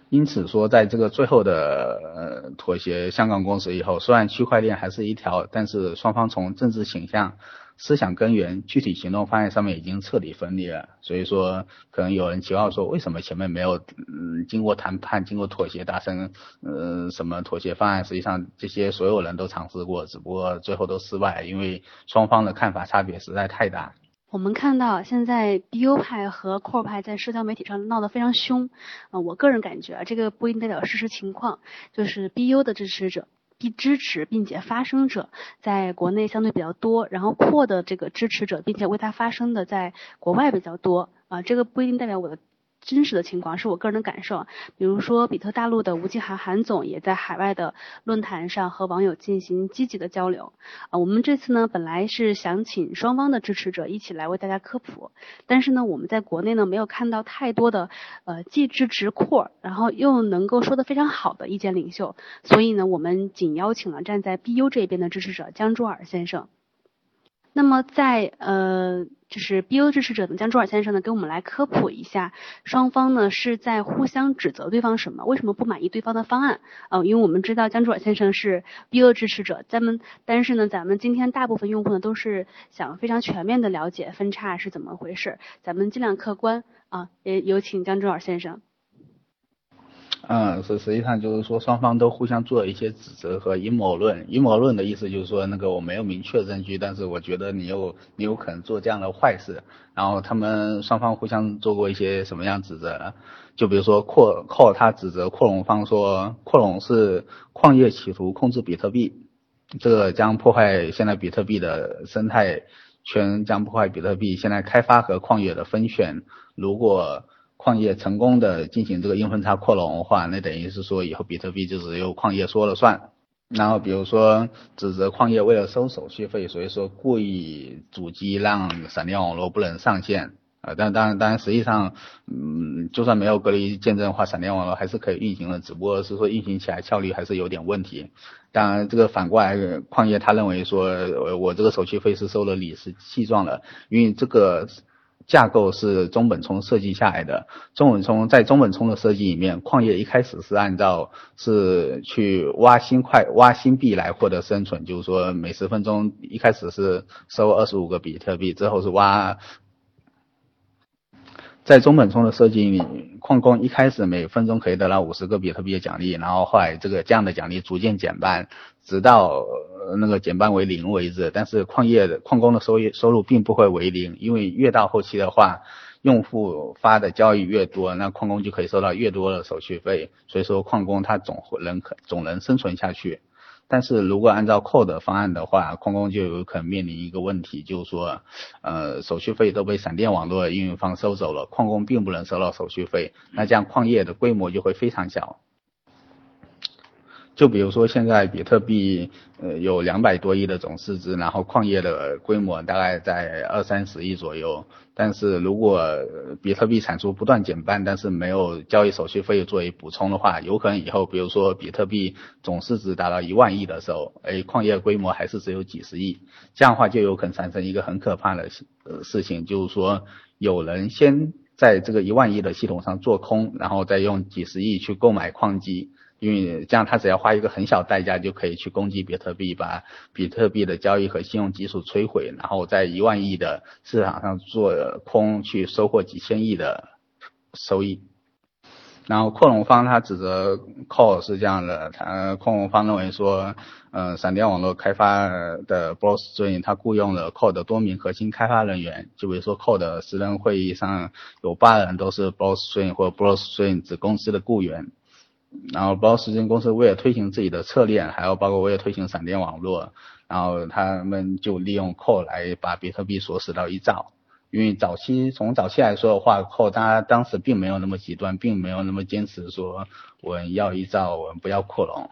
因此说，在这个最后的妥协香港共识以后，虽然区块链还是一条，但是双方从政治倾向。思想根源、具体行动方案上面已经彻底分离了，所以说可能有人期望说，为什么前面没有嗯经过谈判、经过妥协达成呃什么妥协方案？实际上这些所有人都尝试过，只不过最后都失败，因为双方的看法差别实在太大。我们看到现在 BU 派和 Core 派在社交媒体上闹得非常凶，啊，我个人感觉啊，这个不一定代表事实情况，就是 BU 的支持者。并支持并且发声者在国内相对比较多，然后扩的这个支持者并且为他发声的在国外比较多啊，这个不一定代表我的。真实的情况是我个人的感受，比如说比特大陆的吴继涵韩总也在海外的论坛上和网友进行积极的交流。啊，我们这次呢本来是想请双方的支持者一起来为大家科普，但是呢我们在国内呢没有看到太多的呃既支持扩，然后又能够说的非常好的意见领袖，所以呢我们仅邀请了站在 BU 这边的支持者江卓尔先生。那么在呃，就是 BO 支持者的江朱尔先生呢，给我们来科普一下，双方呢是在互相指责对方什么？为什么不满意对方的方案？嗯，因为我们知道江朱尔先生是 BO 支持者，咱们但是呢，咱们今天大部分用户呢都是想非常全面的了解分叉是怎么回事，咱们尽量客观啊，也有请江朱尔先生。嗯，是实际上就是说双方都互相做了一些指责和阴谋论。阴谋论的意思就是说，那个我没有明确证据，但是我觉得你有你有可能做这样的坏事。然后他们双方互相做过一些什么样指责？就比如说扩扩他指责扩容方说扩容是矿业企图控制比特币，这个将破坏现在比特币的生态圈，将破坏比特币现在开发和矿业的分选。如果矿业成功的进行这个硬分叉扩容的话，那等于是说以后比特币就只有矿业说了算。然后比如说指责矿业为了收手续费，所以说故意阻击让闪电网络不能上线。呃，但当然当然实际上，嗯，就算没有隔离见证的话，闪电网络还是可以运行的，只不过是说运行起来效率还是有点问题。当然这个反过来，矿业他认为说，我这个手续费是收了理直气壮的，因为这个。架构是中本聪设计下来的。中本聪在中本聪的设计里面，矿业一开始是按照是去挖新块、挖新币来获得生存，就是说每十分钟一开始是收二十五个比特币，之后是挖。在中本聪的设计里，矿工一开始每分钟可以得到五十个比特币的奖励，然后后来这个这样的奖励逐渐减半，直到那个减半为零为止。但是矿业的矿工的收益收入并不会为零，因为越到后期的话，用户发的交易越多，那矿工就可以收到越多的手续费，所以说矿工他总能可总能生存下去。但是如果按照扣的方案的话，矿工就有可能面临一个问题，就是说，呃，手续费都被闪电网络运营方收走了，矿工并不能收到手续费，那这样矿业的规模就会非常小。就比如说现在比特币呃有两百多亿的总市值，然后矿业的规模大概在二三十亿左右。但是如果比特币产出不断减半，但是没有交易手续费作为补充的话，有可能以后比如说比特币总市值达到一万亿的时候，哎，矿业规模还是只有几十亿，这样的话就有可能产生一个很可怕的事呃事情，就是说有人先在这个一万亿的系统上做空，然后再用几十亿去购买矿机。因为这样，他只要花一个很小代价就可以去攻击比特币，把比特币的交易和信用基础摧毁，然后在一万亿的市场上做空，去收获几千亿的收益。然后扩容方他指责 Core 是这样的，他扩容方认为说，呃，闪电网络开发的 Boss 最近他雇佣了 Core 的多名核心开发人员，就比如说 Core 的十人会议上有八人都是 boss 或 Blockstream 子公司的雇员，然后 Blockstream 公司为了推行自己的策略，还有包括为了推行闪电网络，然后他们就利用扩来把比特币锁死到一兆。因为早期从早期来说的话，后大家当时并没有那么极端，并没有那么坚持说我要一兆，我们不要扩容。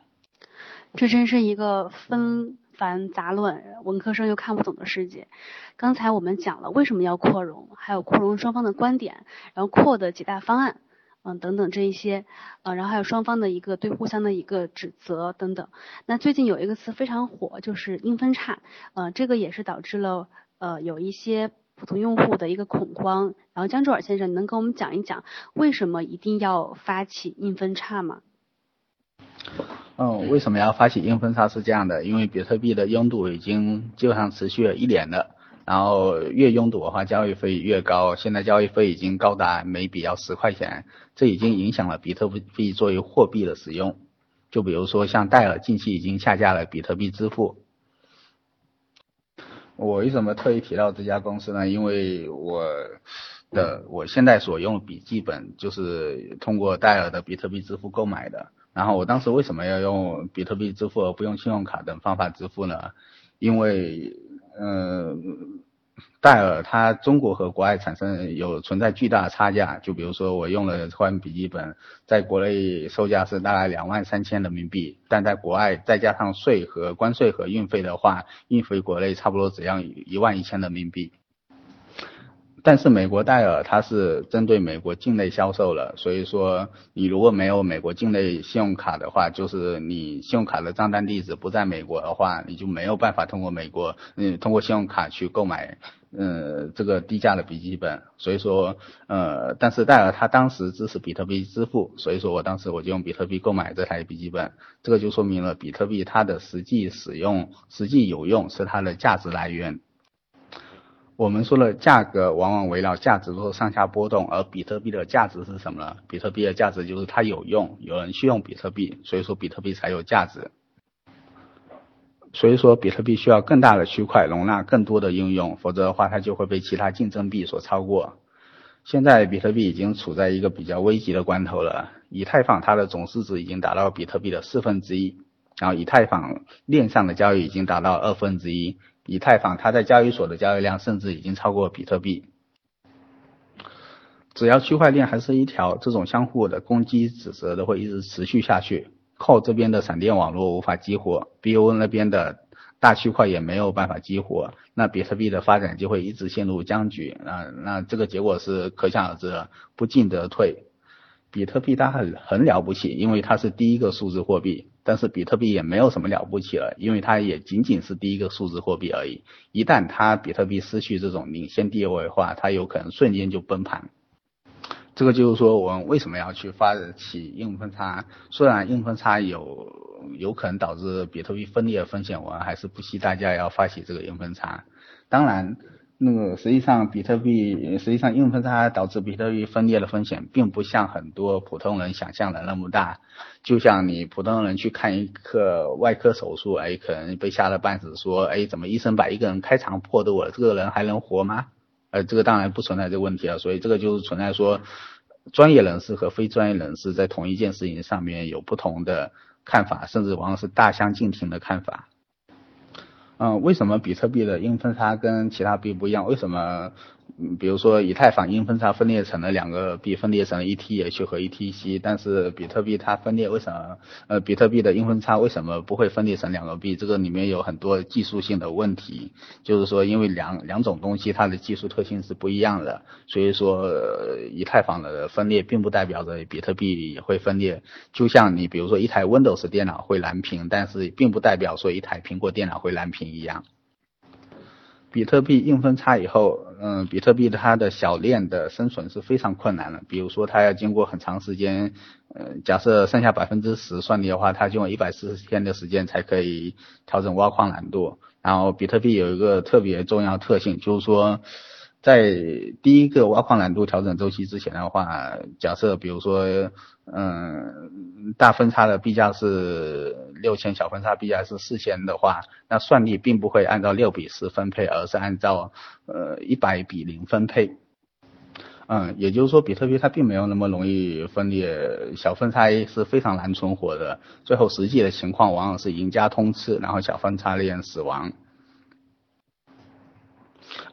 这真是一个纷繁杂乱、文科生又看不懂的世界。刚才我们讲了为什么要扩容，还有扩容双方的观点，然后扩的几大方案，嗯等等这一些，呃，然后还有双方的一个对互相的一个指责等等。那最近有一个词非常火，就是硬分叉，呃，这个也是导致了呃有一些。普通用户的一个恐慌，然后江周尔先生能跟我们讲一讲为什么一定要发起硬分叉吗？嗯，为什么要发起硬分叉是这样的，因为比特币的拥堵已经基本上持续了一年了，然后越拥堵的话交易费越高，现在交易费已经高达每笔要十块钱，这已经影响了比特币作为货币的使用。就比如说像戴尔近期已经下架了比特币支付。我为什么特意提到这家公司呢？因为我的我现在所用笔记本就是通过戴尔的比特币支付购买的。然后我当时为什么要用比特币支付而不用信用卡等方法支付呢？因为，嗯。戴尔它中国和国外产生有存在巨大的差价，就比如说我用了这款笔记本，在国内售价是大概两万三千人民币，但在国外再加上税和关税和运费的话，运回国内差不多只要一万一千人民币。但是美国戴尔它是针对美国境内销售了，所以说你如果没有美国境内信用卡的话，就是你信用卡的账单地址不在美国的话，你就没有办法通过美国嗯通过信用卡去购买嗯这个低价的笔记本。所以说呃但是戴尔它当时支持比特币支付，所以说我当时我就用比特币购买这台笔记本，这个就说明了比特币它的实际使用实际有用是它的价值来源。我们说了，价格往往围绕价值做上下波动，而比特币的价值是什么呢？比特币的价值就是它有用，有人去用比特币，所以说比特币才有价值。所以说，比特币需要更大的区块容纳更多的应用，否则的话，它就会被其他竞争币所超过。现在比特币已经处在一个比较危急的关头了，以太坊它的总市值已经达到比特币的四分之一，然后以太坊链上的交易已经达到二分之一。以太坊它在交易所的交易量甚至已经超过比特币。只要区块链还是一条，这种相互的攻击指责都会一直持续下去。靠这边的闪电网络无法激活，BON 那边的大区块也没有办法激活，那比特币的发展就会一直陷入僵局。那那这个结果是可想而知的，不进则退。比特币它很很了不起，因为它是第一个数字货币。但是比特币也没有什么了不起了，因为它也仅仅是第一个数字货币而已。一旦它比特币失去这种领先地位的话，它有可能瞬间就崩盘。这个就是说，我们为什么要去发起硬分叉？虽然硬分叉有有可能导致比特币分裂的风险，我们还是不惜代价要发起这个硬分叉。当然。那个实际上，比特币实际上硬分叉导致比特币分裂的风险，并不像很多普通人想象的那么大。就像你普通人去看一个外科手术，哎，可能被吓得半死，说，哎，怎么医生把一个人开肠破肚了，这个人还能活吗？呃，这个当然不存在这个问题了。所以这个就是存在说，专业人士和非专业人士在同一件事情上面有不同的看法，甚至往往是大相径庭的看法。嗯，为什么比特币的硬分叉跟其他币不一样？为什么？嗯，比如说以太坊硬分叉分裂成了两个币，分裂成了 ETH 和 ETC，但是比特币它分裂为什么？呃，比特币的硬分叉为什么不会分裂成两个币？这个里面有很多技术性的问题，就是说因为两两种东西它的技术特性是不一样的，所以说以太坊的分裂并不代表着比特币也会分裂。就像你比如说一台 Windows 电脑会蓝屏，但是并不代表说一台苹果电脑会蓝屏一样。比特币硬分叉以后，嗯，比特币它的小链的生存是非常困难的。比如说，它要经过很长时间，呃，假设剩下百分之十算力的话，它就用一百四十天的时间才可以调整挖矿难度。然后，比特币有一个特别重要特性，就是说。在第一个挖矿难度调整周期之前的话，假设比如说，嗯，大分叉的币价是六千，小分叉币价是四千的话，那算力并不会按照六比四分配，而是按照呃一百比零分配。嗯，也就是说，比特币它并没有那么容易分裂，小分叉是非常难存活的。最后实际的情况往往是赢家通吃，然后小分叉链死亡。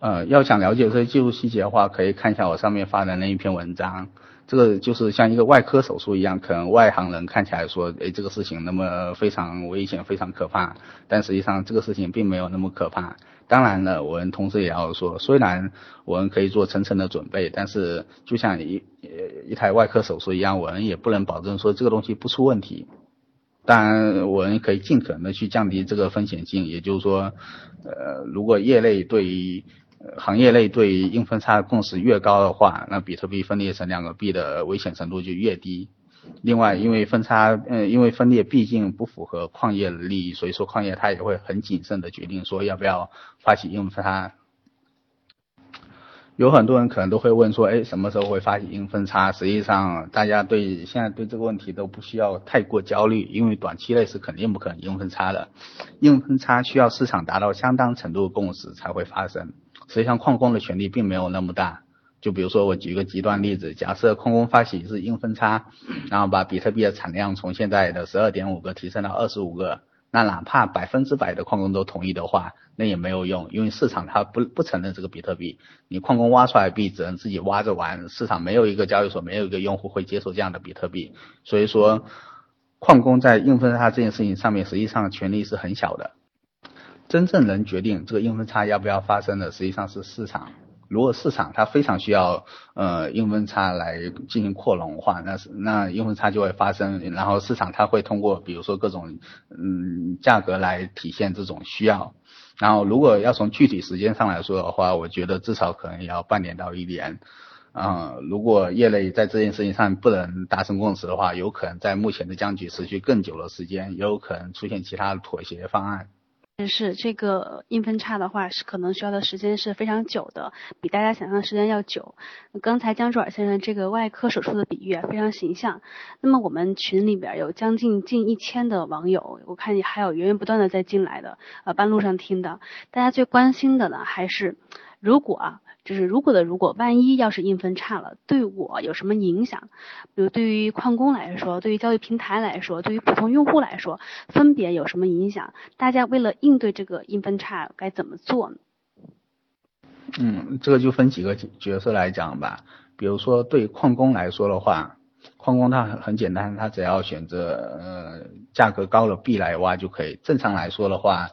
呃，要想了解这些技术细节的话，可以看一下我上面发的那一篇文章。这个就是像一个外科手术一样，可能外行人看起来说，哎，这个事情那么非常危险、非常可怕，但实际上这个事情并没有那么可怕。当然了，我们同时也要说，虽然我们可以做层层的准备，但是就像一一台外科手术一样，我们也不能保证说这个东西不出问题。当然，我们可以尽可能的去降低这个风险性，也就是说，呃，如果业内对于行业内对于硬分叉的共识越高的话，那比特币分裂成两个币的危险程度就越低。另外，因为分叉，嗯，因为分裂毕竟不符合矿业的利益，所以说矿业它也会很谨慎的决定说要不要发起硬分叉。有很多人可能都会问说，哎，什么时候会发起硬分叉？实际上，大家对现在对这个问题都不需要太过焦虑，因为短期内是肯定不可能硬分叉的。硬分叉需要市场达到相当程度的共识才会发生。实际上，矿工的权利并没有那么大。就比如说，我举个极端例子，假设矿工发起是硬分叉，然后把比特币的产量从现在的十二点五个提升到二十五个，那哪怕百分之百的矿工都同意的话，那也没有用，因为市场它不不承认这个比特币，你矿工挖出来币只能自己挖着玩，市场没有一个交易所，没有一个用户会接受这样的比特币，所以说，矿工在硬分叉这件事情上面，实际上权力是很小的。真正能决定这个硬分叉要不要发生的，实际上是市场。如果市场它非常需要呃硬分差来进行扩容的话，那是那硬分差就会发生，然后市场它会通过比如说各种嗯价格来体现这种需要。然后如果要从具体时间上来说的话，我觉得至少可能也要半年到一年。啊，如果业内在这件事情上不能达成共识的话，有可能在目前的僵局持续更久的时间，也有可能出现其他的妥协方案。但是这个硬分叉的话，是可能需要的时间是非常久的，比大家想象的时间要久。刚才江主尔先生这个外科手术的比喻啊，非常形象。那么我们群里边有将近近一千的网友，我看你还有源源不断的在进来的，呃，半路上听的。大家最关心的呢，还是如果啊。就是如果的如果，万一要是硬分叉了，对我有什么影响？比如对于矿工来说，对于交易平台来说，对于普通用户来说，分别有什么影响？大家为了应对这个硬分叉，该怎么做呢？嗯，这个就分几个角色来讲吧。比如说对矿工来说的话，矿工他很很简单，他只要选择呃价格高的币来挖就可以。正常来说的话。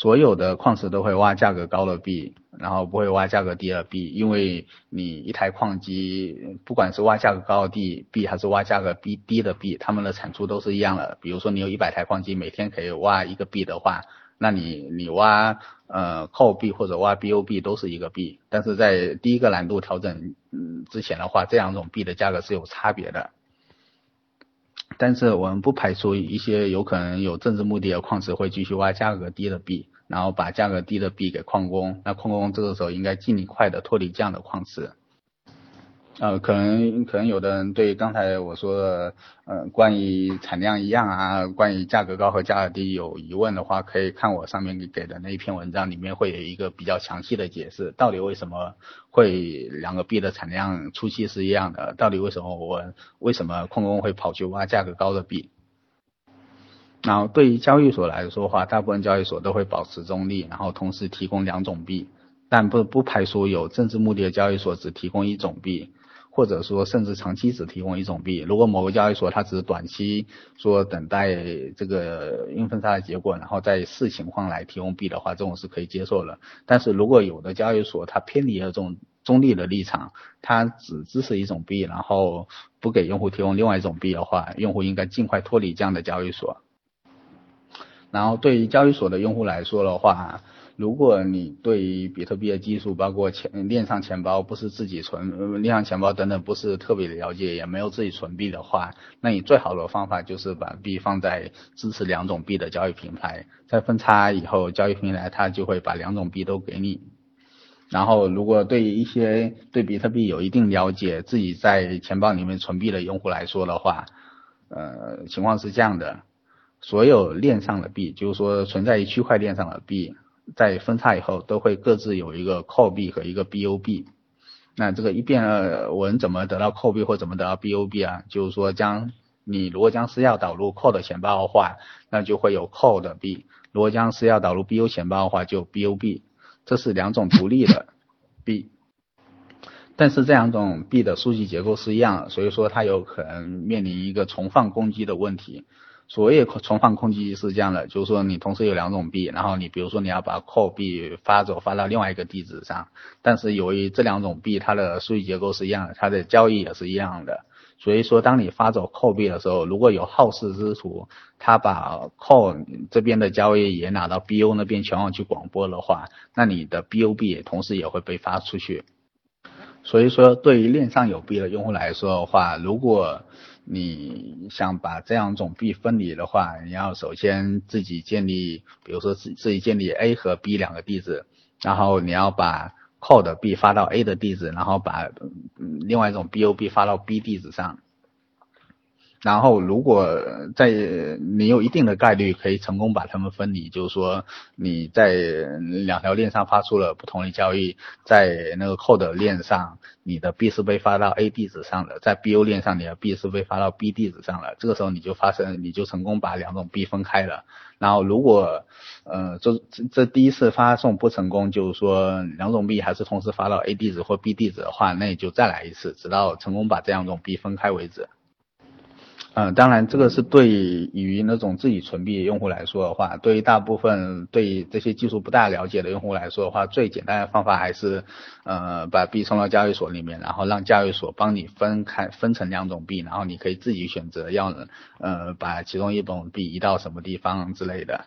所有的矿石都会挖价格高的币，然后不会挖价格低的币，因为你一台矿机，不管是挖价格高的币还是挖价格低低的币，它们的产出都是一样的。比如说你有一百台矿机，每天可以挖一个币的话，那你你挖呃扣币或者挖 BOB 都是一个币，但是在第一个难度调整嗯之前的话，这两种币的价格是有差别的。但是我们不排除一些有可能有政治目的的矿石会继续挖价格低的币，然后把价格低的币给矿工，那矿工这个时候应该尽快的脱离这样的矿池。呃，可能可能有的人对刚才我说的，呃，关于产量一样啊，关于价格高和价格低有疑问的话，可以看我上面给的那一篇文章，里面会有一个比较详细的解释，到底为什么会两个币的产量初期是一样的，到底为什么我为什么矿工会跑去挖价格高的币？然后对于交易所来说的话，大部分交易所都会保持中立，然后同时提供两种币，但不不排除有政治目的的交易所只提供一种币。或者说，甚至长期只提供一种币。如果某个交易所它只是短期说等待这个硬分叉的结果，然后再视情况来提供币的话，这种是可以接受的。但是如果有的交易所它偏离了这种中立的立场，它只支持一种币，然后不给用户提供另外一种币的话，用户应该尽快脱离这样的交易所。然后对于交易所的用户来说的话，如果你对于比特币的技术，包括钱链上钱包不是自己存，链上钱包等等不是特别的了解，也没有自己存币的话，那你最好的方法就是把币放在支持两种币的交易平台，在分叉以后，交易平台它就会把两种币都给你。然后，如果对于一些对比特币有一定了解、自己在钱包里面存币的用户来说的话，呃，情况是这样的：所有链上的币，就是说存在于区块链上的币，在分叉以后都会各自有一个 core 币和一个 BU 币。那这个一变，我们怎么得到 core 币或怎么得到 BU 币啊？就是说，将你如果将私钥导入 core 的钱包的话，那就会有 core 的币；如果将私钥导入 BU 钱包的话，就 BU 币。这是两种独立的币，但是这两种币的数据结构是一样，所以说它有可能面临一个重放攻击的问题。所谓重放空机是这样的，就是说你同时有两种币，然后你比如说你要把 core 币发走发到另外一个地址上，但是由于这两种币它的数据结构是一样的，它的交易也是一样的。所以说，当你发走扣币的时候，如果有好事之徒，他把扣这边的交易也拿到 BO 那边全网去广播的话，那你的 BO 币同时也会被发出去。所以说，对于链上有币的用户来说的话，如果你想把这样一种币分离的话，你要首先自己建立，比如说自自己建立 A 和 B 两个地址，然后你要把。code 的币发到 A 的地址，然后把另外一种 BOB 发到 B 地址上。然后，如果在你有一定的概率可以成功把它们分离，就是说你在两条链上发出了不同的交易，在那个 code 链上，你的币是被发到 A 地址上的，在 BU 链上，你的币是被发到 B 地址上了。这个时候你就发生，你就成功把两种币分开了。然后，如果呃这这第一次发送不成功，就是说两种币还是同时发到 A 地址或 B 地址的话，那你就再来一次，直到成功把这两种币分开为止。嗯，当然，这个是对于那种自己存币用户来说的话，对于大部分对这些技术不大了解的用户来说的话，最简单的方法还是，呃，把币送到交易所里面，然后让交易所帮你分开分成两种币，然后你可以自己选择要，呃，把其中一种币移到什么地方之类的。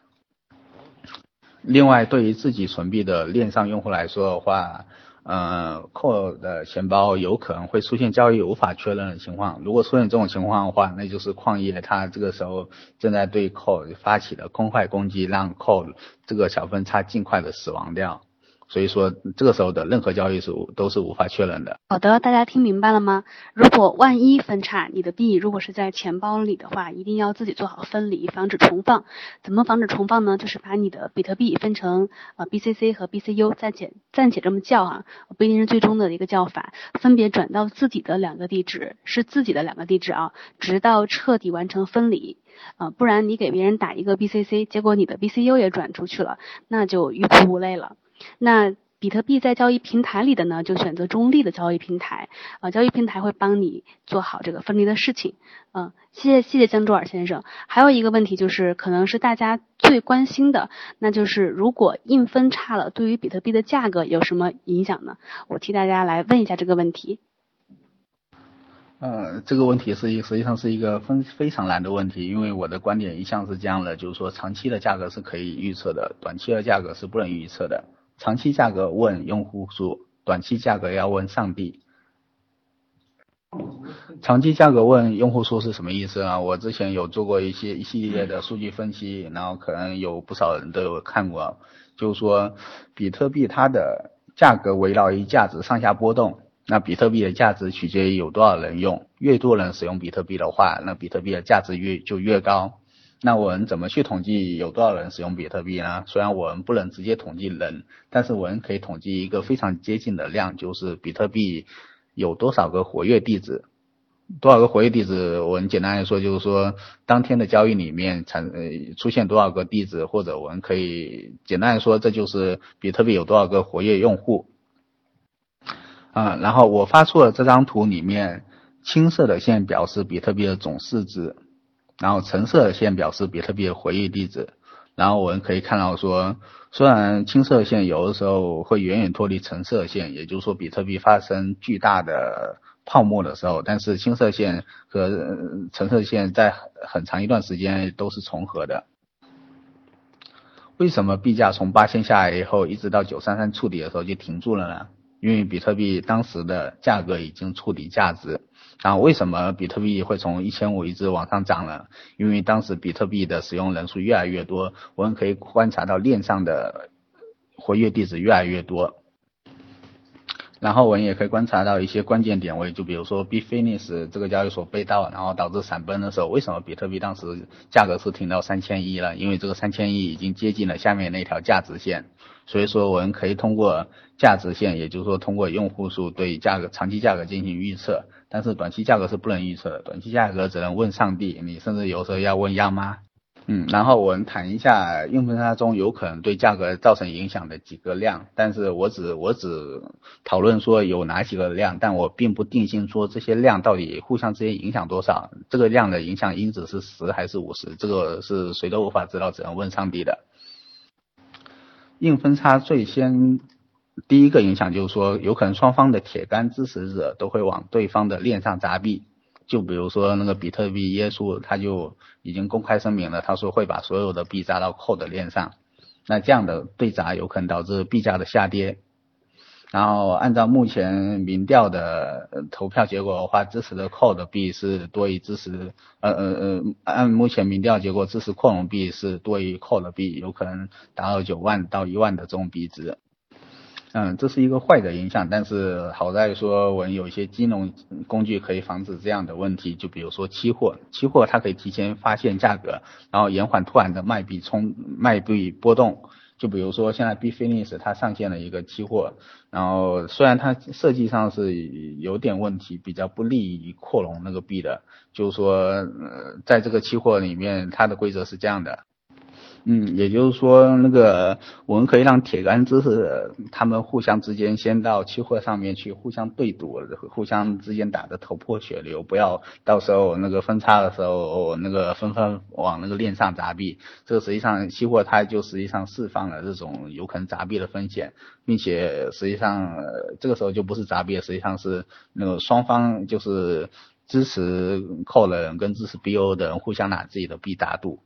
另外，对于自己存币的链上用户来说的话，呃，扣的钱包有可能会出现交易无法确认的情况。如果出现这种情况的话，那就是矿业它这个时候正在对扣发起的空坏攻击，让扣这个小分差尽快的死亡掉。所以说，这个时候的任何交易是都是无法确认的。好的，大家听明白了吗？如果万一分叉，你的币如果是在钱包里的话，一定要自己做好分离，防止重放。怎么防止重放呢？就是把你的比特币分成呃 BCC 和 BCU，暂且暂且这么叫哈，不一定是最终的一个叫法，分别转到自己的两个地址，是自己的两个地址啊，直到彻底完成分离啊，不然你给别人打一个 BCC，结果你的 BCU 也转出去了，那就欲哭无泪了。那比特币在交易平台里的呢，就选择中立的交易平台啊，交易平台会帮你做好这个分离的事情。嗯，谢谢谢谢江卓尔先生。还有一个问题就是，可能是大家最关心的，那就是如果硬分叉了，对于比特币的价格有什么影响呢？我替大家来问一下这个问题。呃，这个问题是一实际上是一个非非常难的问题，因为我的观点一向是这样的，就是说长期的价格是可以预测的，短期的价格是不能预测的。长期价格问用户数，短期价格要问上帝。长期价格问用户数是什么意思啊？我之前有做过一些一系列的数据分析，然后可能有不少人都有看过，就是说比特币它的价格围绕于价值上下波动，那比特币的价值取决于有多少人用，越多人使用比特币的话，那比特币的价值越就越高。那我们怎么去统计有多少人使用比特币呢？虽然我们不能直接统计人，但是我们可以统计一个非常接近的量，就是比特币有多少个活跃地址。多少个活跃地址？我们简单来说就是说，当天的交易里面产呃出现多少个地址，或者我们可以简单来说，这就是比特币有多少个活跃用户。啊，然后我发出了这张图里面，青色的线表示比特币的总市值。然后橙色线表示比特币的回忆地址，然后我们可以看到说，虽然青色线有的时候会远远脱离橙色线，也就是说比特币发生巨大的泡沫的时候，但是青色线和橙色线在很长一段时间都是重合的。为什么币价从八千下来以后，一直到九三三触底的时候就停住了呢？因为比特币当时的价格已经触底价值。然后为什么比特币会从一千五一直往上涨呢？因为当时比特币的使用人数越来越多，我们可以观察到链上的活跃地址越来越多。然后我们也可以观察到一些关键点位，就比如说 Bitfinex 这个交易所被盗，然后导致闪崩的时候，为什么比特币当时价格是停到三千一了？因为这个三千一已经接近了下面那条价值线，所以说我们可以通过价值线，也就是说通过用户数对价格长期价格进行预测，但是短期价格是不能预测的，短期价格只能问上帝，你甚至有时候要问央妈。嗯，然后我们谈一下硬分叉中有可能对价格造成影响的几个量，但是我只我只讨论说有哪几个量，但我并不定性说这些量到底互相之间影响多少，这个量的影响因子是十还是五十，这个是谁都无法知道，只能问上帝的。硬分叉最先第一个影响就是说，有可能双方的铁杆支持者都会往对方的链上砸币。就比如说那个比特币耶稣，他就已经公开声明了，他说会把所有的币砸到 Code 链上，那这样的对砸有可能导致币价的下跌。然后按照目前民调的投票结果的话，支持的 Code 币是多于支持，呃呃呃，按目前民调结果支持扩容币是多于 Code 币，有可能达到九万到一万的这种币值。嗯，这是一个坏的影响，但是好在说我们有一些金融工具可以防止这样的问题，就比如说期货，期货它可以提前发现价格，然后延缓突然的卖币冲卖币波动。就比如说现在 Bitfinex 它上线了一个期货，然后虽然它设计上是有点问题，比较不利于扩容那个币的，就是说呃在这个期货里面它的规则是这样的。嗯，也就是说，那个我们可以让铁杆知识他们互相之间先到期货上面去互相对赌，互相之间打得头破血流，不要到时候那个分叉的时候，那个纷纷往那个链上砸币。这个实际上期货它就实际上释放了这种有可能砸币的风险，并且实际上这个时候就不是砸币，实际上是那个双方就是支持扣人跟支持 BO 的人互相拿自己的币打赌。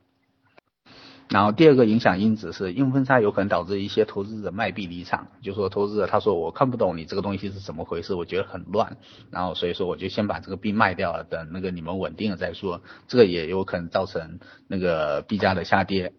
然后第二个影响因子是硬分叉有可能导致一些投资者卖币离场，就说投资者他说我看不懂你这个东西是怎么回事，我觉得很乱，然后所以说我就先把这个币卖掉了，等那个你们稳定了再说，这个也有可能造成那个币价的下跌。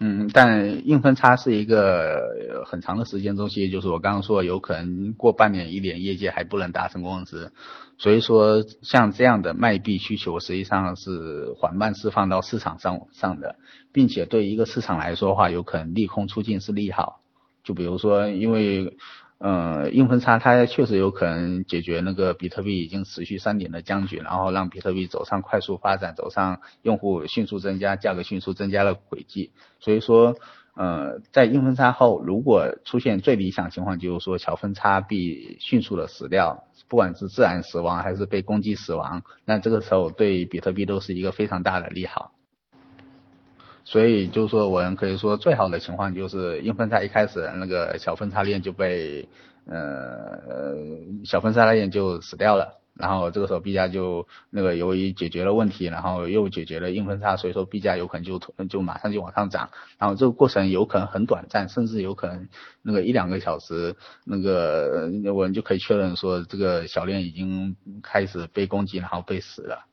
嗯，但硬分叉是一个很长的时间周期，就是我刚刚说有可能过半年一年，业界还不能达成共识。所以说，像这样的卖币需求实际上是缓慢释放到市场上上的，并且对一个市场来说的话，有可能利空出尽是利好。就比如说，因为呃硬分叉它确实有可能解决那个比特币已经持续三年的僵局，然后让比特币走上快速发展，走上用户迅速增加、价格迅速增加的轨迹。所以说。呃，在硬分叉后，如果出现最理想情况，就是说小分叉币迅速的死掉，不管是自然死亡还是被攻击死亡，那这个时候对比特币都是一个非常大的利好。所以就是说，我们可以说最好的情况就是硬分叉一开始那个小分叉链就被呃小分叉链就死掉了。然后这个时候，B 加就那个由于解决了问题，然后又解决了硬分叉，所以说 B 加有可能就就马上就往上涨。然后这个过程有可能很短暂，甚至有可能那个一两个小时，那个我们就可以确认说这个小链已经开始被攻击，然后被死了。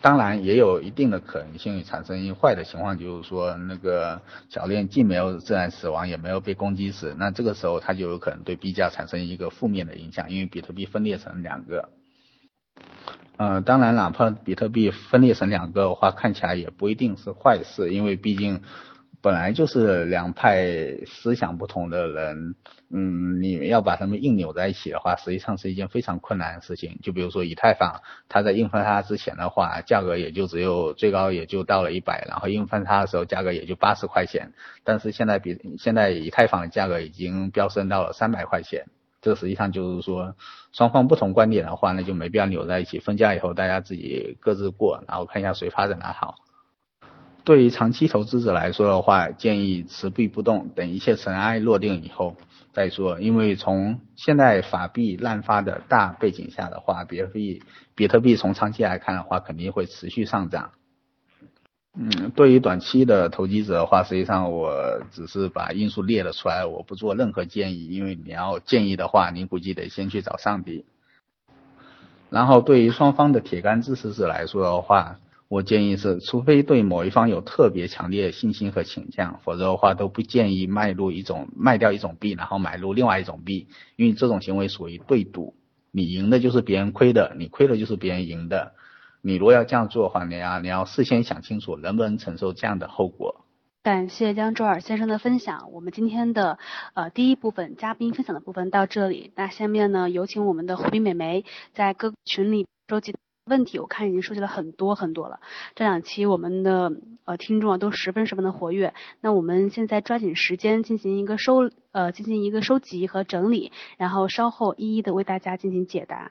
当然也有一定的可能性产生坏的情况，就是说那个小链既没有自然死亡，也没有被攻击死，那这个时候它就有可能对币价产生一个负面的影响，因为比特币分裂成两个。呃，当然哪怕比特币分裂成两个的话，看起来也不一定是坏事，因为毕竟。本来就是两派思想不同的人，嗯，你们要把他们硬扭在一起的话，实际上是一件非常困难的事情。就比如说以太坊，它在硬分叉之前的话，价格也就只有最高也就到了一百，然后硬分叉的时候价格也就八十块钱。但是现在比现在以太坊的价格已经飙升到了三百块钱，这实际上就是说双方不同观点的话，那就没必要扭在一起，分家以后大家自己各自过，然后看一下谁发展的好。对于长期投资者来说的话，建议持币不动，等一切尘埃落定以后再说。因为从现在法币滥发的大背景下的话，比特币比特币从长期来看的话，肯定会持续上涨。嗯，对于短期的投机者的话，实际上我只是把因素列了出来，我不做任何建议。因为你要建议的话，你估计得先去找上帝。然后对于双方的铁杆支持者来说的话，我建议是，除非对某一方有特别强烈的信心和倾向，否则的话都不建议卖入一种卖掉一种币，然后买入另外一种币，因为这种行为属于对赌，你赢的就是别人亏的，你亏的就是别人赢的。你如果要这样做的话，你要你要事先想清楚能不能承受这样的后果。感谢江周尔先生的分享，我们今天的呃第一部分嘉宾分享的部分到这里，那下面呢有请我们的胡斌美眉在各群里收集。问题我看已经收集了很多很多了，这两期我们的呃听众啊都十分十分的活跃，那我们现在抓紧时间进行一个收呃进行一个收集和整理，然后稍后一一的为大家进行解答。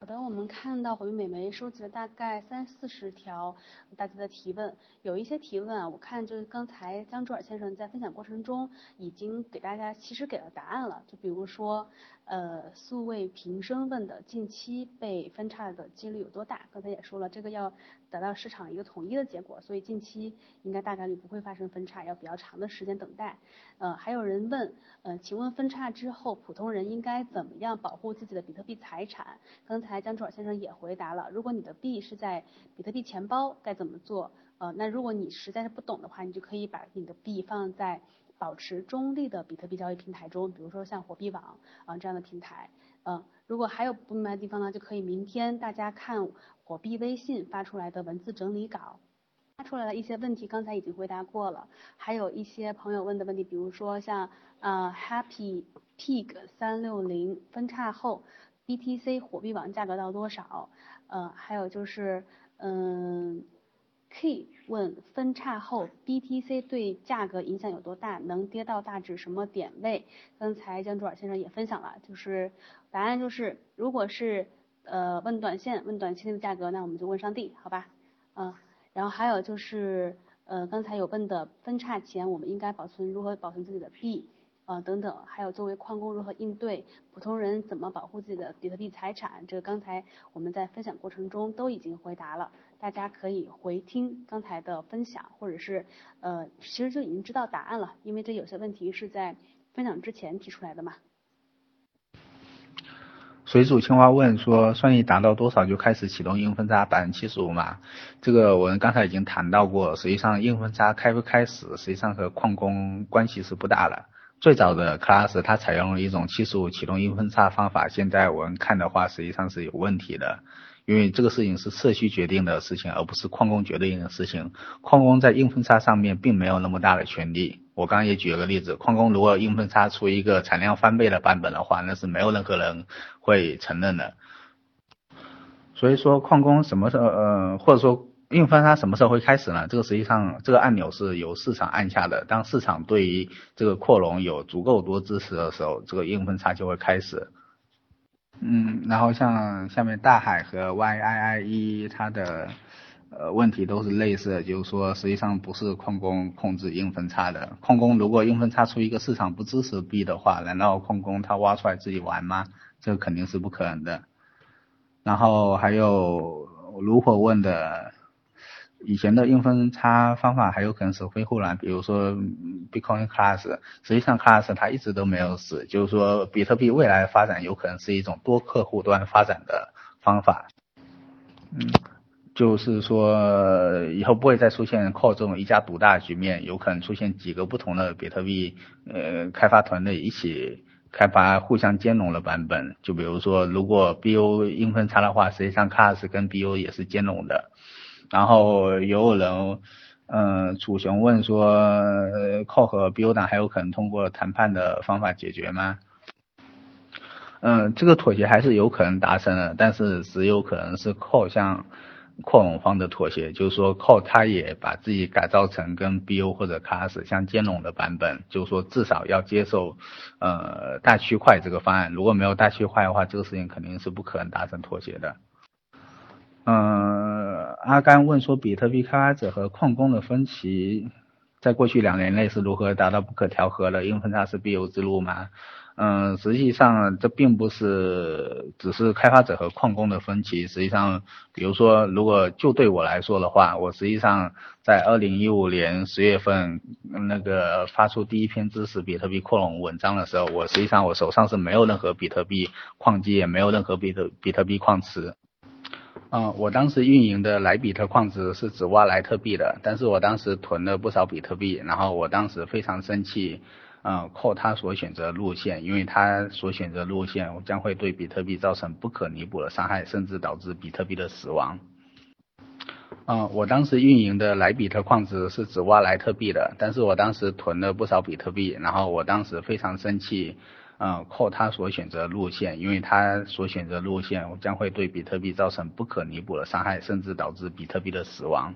好的，我们看到火云美眉收集了大概三四十条大家的提问，有一些提问啊，我看就是刚才江卓尔先生在分享过程中已经给大家其实给了答案了，就比如说呃素未平生问的近期被分叉的几率有多大？刚才也说了，这个要得到市场一个统一的结果，所以近期应该大概率不会发生分叉，要比较长的时间等待。呃，还有人问，呃，请问分叉之后普通人应该怎么样保护自己的比特币财产？刚才。江楚尔先生也回答了，如果你的币是在比特币钱包，该怎么做？呃，那如果你实在是不懂的话，你就可以把你的币放在保持中立的比特币交易平台中，比如说像火币网啊这样的平台。嗯，如果还有不明白的地方呢，就可以明天大家看火币微信发出来的文字整理稿，发出来的一些问题，刚才已经回答过了。还有一些朋友问的问题，比如说像呃 Happy Pig 三六零分叉后。BTC 火币网价格到多少？呃，还有就是，嗯，K 问分叉后 BTC 对价格影响有多大？能跌到大致什么点位？刚才江主尔先生也分享了，就是答案就是，如果是呃问短线问短期的价格，那我们就问上帝，好吧？嗯，然后还有就是，呃，刚才有问的分叉前我们应该保存如何保存自己的币？呃，等等，还有作为矿工如何应对，普通人怎么保护自己的比特币财产，这个刚才我们在分享过程中都已经回答了，大家可以回听刚才的分享，或者是呃，其实就已经知道答案了，因为这有些问题是在分享之前提出来的嘛。水煮青蛙问说，算力达到多少就开始启动硬分叉百分之七十五嘛？这个我们刚才已经谈到过，实际上硬分叉开不开始，实际上和矿工关系是不大的。最早的 Class 它采用了一种七十五启动硬分叉方法，现在我们看的话实际上是有问题的，因为这个事情是社区决定的事情，而不是矿工决定的事情。矿工在硬分叉上面并没有那么大的权利。我刚刚也举了个例子，矿工如果硬分叉出一个产量翻倍的版本的话，那是没有任何人会承认的。所以说矿工什么时候呃，或者说。硬分叉什么时候会开始呢？这个实际上这个按钮是由市场按下的。当市场对于这个扩容有足够多支持的时候，这个硬分叉就会开始。嗯，然后像下面大海和 YIIE 它的呃问题都是类似的，就是说实际上不是矿工控制硬分叉的。矿工如果硬分叉出一个市场不支持币的话，难道矿工他挖出来自己玩吗？这肯定是不可能的。然后还有如果问的。以前的硬分叉方法还有可能是恢复了，比如说 Bitcoin Class，实际上 Class 它一直都没有死，就是说比特币未来发展有可能是一种多客户端发展的方法，嗯，就是说以后不会再出现靠这种一家独大的局面，有可能出现几个不同的比特币呃开发团队一起开发互相兼容的版本，就比如说如果 BU 硬分叉的话，实际上 Class 跟 BU 也是兼容的。然后也有人，嗯，楚雄问说，扣和 BU 党还有可能通过谈判的方法解决吗？嗯，这个妥协还是有可能达成的，但是只有可能是扣向扩容方的妥协，就是说扣他也把自己改造成跟 BU 或者 Class 相兼容的版本，就是说至少要接受呃大区块这个方案，如果没有大区块的话，这个事情肯定是不可能达成妥协的。嗯，阿甘问说，比特币开发者和矿工的分歧，在过去两年内是如何达到不可调和的？因为分叉是必由之路吗？嗯，实际上这并不是只是开发者和矿工的分歧。实际上，比如说，如果就对我来说的话，我实际上在二零一五年十月份那个发出第一篇支持比特币扩容文章的时候，我实际上我手上是没有任何比特币矿机，也没有任何比特比特币矿池。嗯，我当时运营的莱比特矿池是只挖莱特币的，但是我当时囤了不少比特币，然后我当时非常生气，嗯，扣他所选择路线，因为他所选择路线将会对比特币造成不可弥补的伤害，甚至导致比特币的死亡。嗯，我当时运营的莱比特矿池是只挖莱特币的，但是我当时囤了不少比特币，然后我当时非常生气。嗯，靠他所选择路线，因为他所选择路线将会对比特币造成不可弥补的伤害，甚至导致比特币的死亡。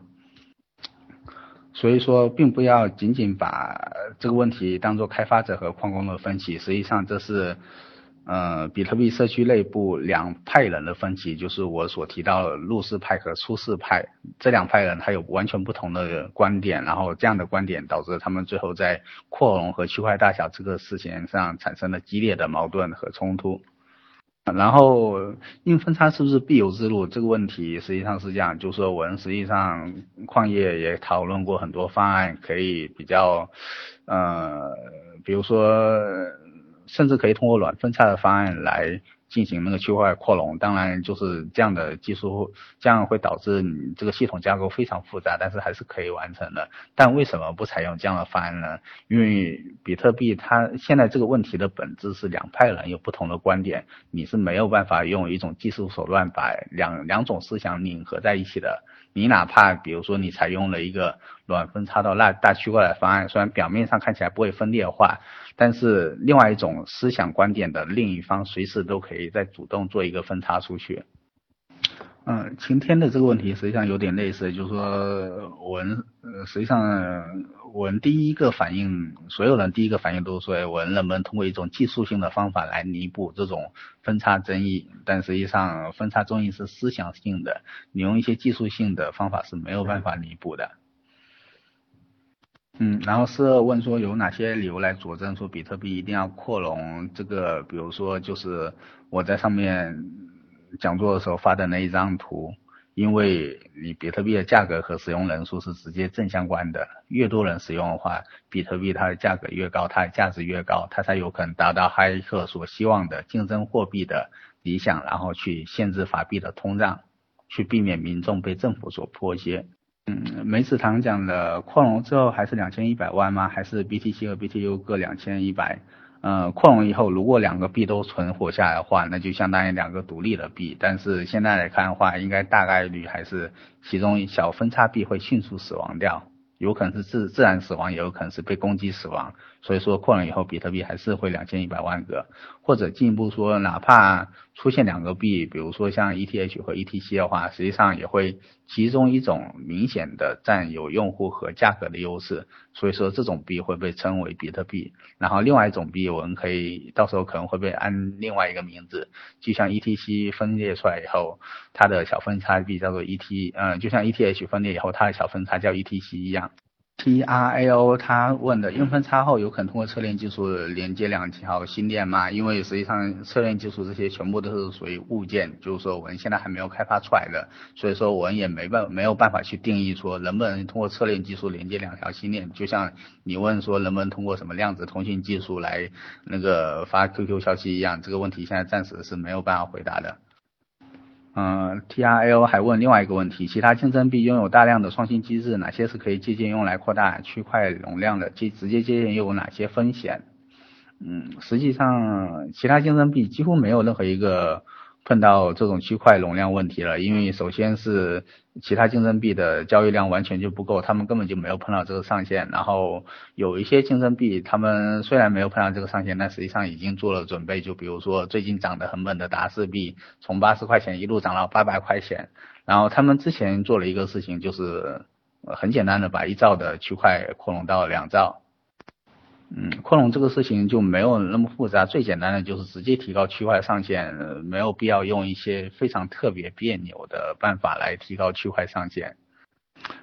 所以说，并不要仅仅把这个问题当做开发者和矿工的分歧，实际上这是。嗯，比特币社区内部两派人的分歧，就是我所提到的入世派和出世派这两派人，他有完全不同的观点，然后这样的观点导致他们最后在扩容和区块大小这个事情上产生了激烈的矛盾和冲突。然后硬分叉是不是必由之路这个问题，实际上是这样，就是说我们实际上矿业也讨论过很多方案，可以比较，呃，比如说。甚至可以通过软分叉的方案来进行那个区块扩容，当然就是这样的技术，这样会导致你这个系统架构非常复杂，但是还是可以完成的。但为什么不采用这样的方案呢？因为比特币它现在这个问题的本质是两派人有不同的观点，你是没有办法用一种技术手段把两两种思想拧合在一起的。你哪怕比如说你采用了一个软分叉到大大区块的方案，虽然表面上看起来不会分裂化。但是另外一种思想观点的另一方，随时都可以再主动做一个分叉出去。嗯，晴天的这个问题实际上有点类似，就是说我们呃实际上我们第一个反应，所有人第一个反应都是说，我能不能通过一种技术性的方法来弥补这种分叉争议？但实际上分叉争议是思想性的，你用一些技术性的方法是没有办法弥补的。嗯，然后是问说有哪些理由来佐证说比特币一定要扩容？这个比如说就是我在上面讲座的时候发的那一张图，因为你比特币的价格和使用人数是直接正相关的，越多人使用的话，比特币它的价格越高，它的价值越高，它才有可能达到哈耶克所希望的竞争货币的理想，然后去限制法币的通胀，去避免民众被政府所迫胁。嗯，梅子堂讲的扩容之后还是两千一百万吗？还是 BTC 和 BTU 各两千一百？嗯，扩容以后如果两个币都存活下来的话，那就相当于两个独立的币。但是现在来看的话，应该大概率还是其中一小分叉币会迅速死亡掉。有可能是自自然死亡，也有可能是被攻击死亡，所以说扩容以后，比特币还是会两千一百万个，或者进一步说，哪怕出现两个币，比如说像 ETH 和 ETC 的话，实际上也会其中一种明显的占有用户和价格的优势，所以说这种币会被称为比特币。然后另外一种币，我们可以到时候可能会被安另外一个名字，就像 ETC 分裂出来以后，它的小分叉币叫做 ET，嗯，就像 ETH 分裂以后，它的小分叉叫 ETC 一样。T R A O 他问的硬分叉后有可能通过侧链技术连接两条新链吗？因为实际上侧链技术这些全部都是属于物件，就是说我们现在还没有开发出来的，所以说我们也没办没有办法去定义说能不能通过侧链技术连接两条新链。就像你问说能不能通过什么量子通信技术来那个发 QQ 消息一样，这个问题现在暂时是没有办法回答的。嗯，T R L 还问另外一个问题，其他竞争币拥有大量的创新机制，哪些是可以借鉴用来扩大区块容量的？接直接借鉴又有哪些风险？嗯，实际上其他竞争币几乎没有任何一个。碰到这种区块容量问题了，因为首先是其他竞争币的交易量完全就不够，他们根本就没有碰到这个上限。然后有一些竞争币，他们虽然没有碰到这个上限，但实际上已经做了准备。就比如说最近涨得很猛的达氏币，从八十块钱一路涨到八百块钱。然后他们之前做了一个事情，就是很简单的把一兆的区块扩容到两兆。嗯，扩容这个事情就没有那么复杂，最简单的就是直接提高区块上限，没有必要用一些非常特别别扭的办法来提高区块上限。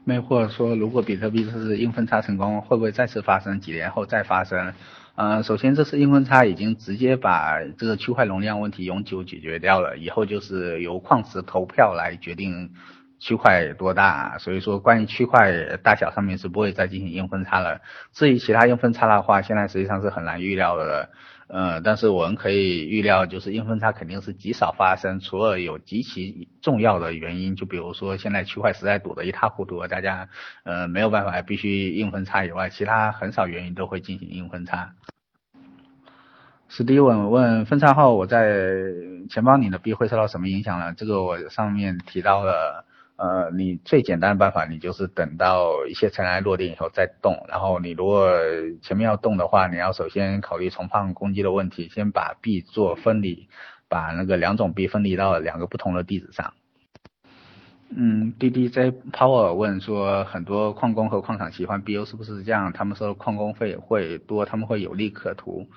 没或者说，如果比特币这次硬分叉成功，会不会再次发生？几年后再发生？嗯，首先这次硬分叉已经直接把这个区块容量问题永久解决掉了，以后就是由矿池投票来决定。区块多大，所以说关于区块大小上面是不会再进行硬分叉了。至于其他硬分叉的话，现在实际上是很难预料的。呃，但是我们可以预料，就是硬分叉肯定是极少发生，除了有极其重要的原因，就比如说现在区块实在堵得一塌糊涂，大家呃没有办法必须硬分叉以外，其他很少原因都会进行硬分叉。史蒂文问分叉后我在钱包里的币会受到什么影响呢？这个我上面提到了。呃，你最简单的办法，你就是等到一些尘埃落定以后再动。然后你如果前面要动的话，你要首先考虑重放攻击的问题，先把币做分离，把那个两种币分离到两个不同的地址上。嗯，D D J Power 问说，很多矿工和矿场喜欢 BU 是不是这样？他们说矿工费会多，他们会有利可图。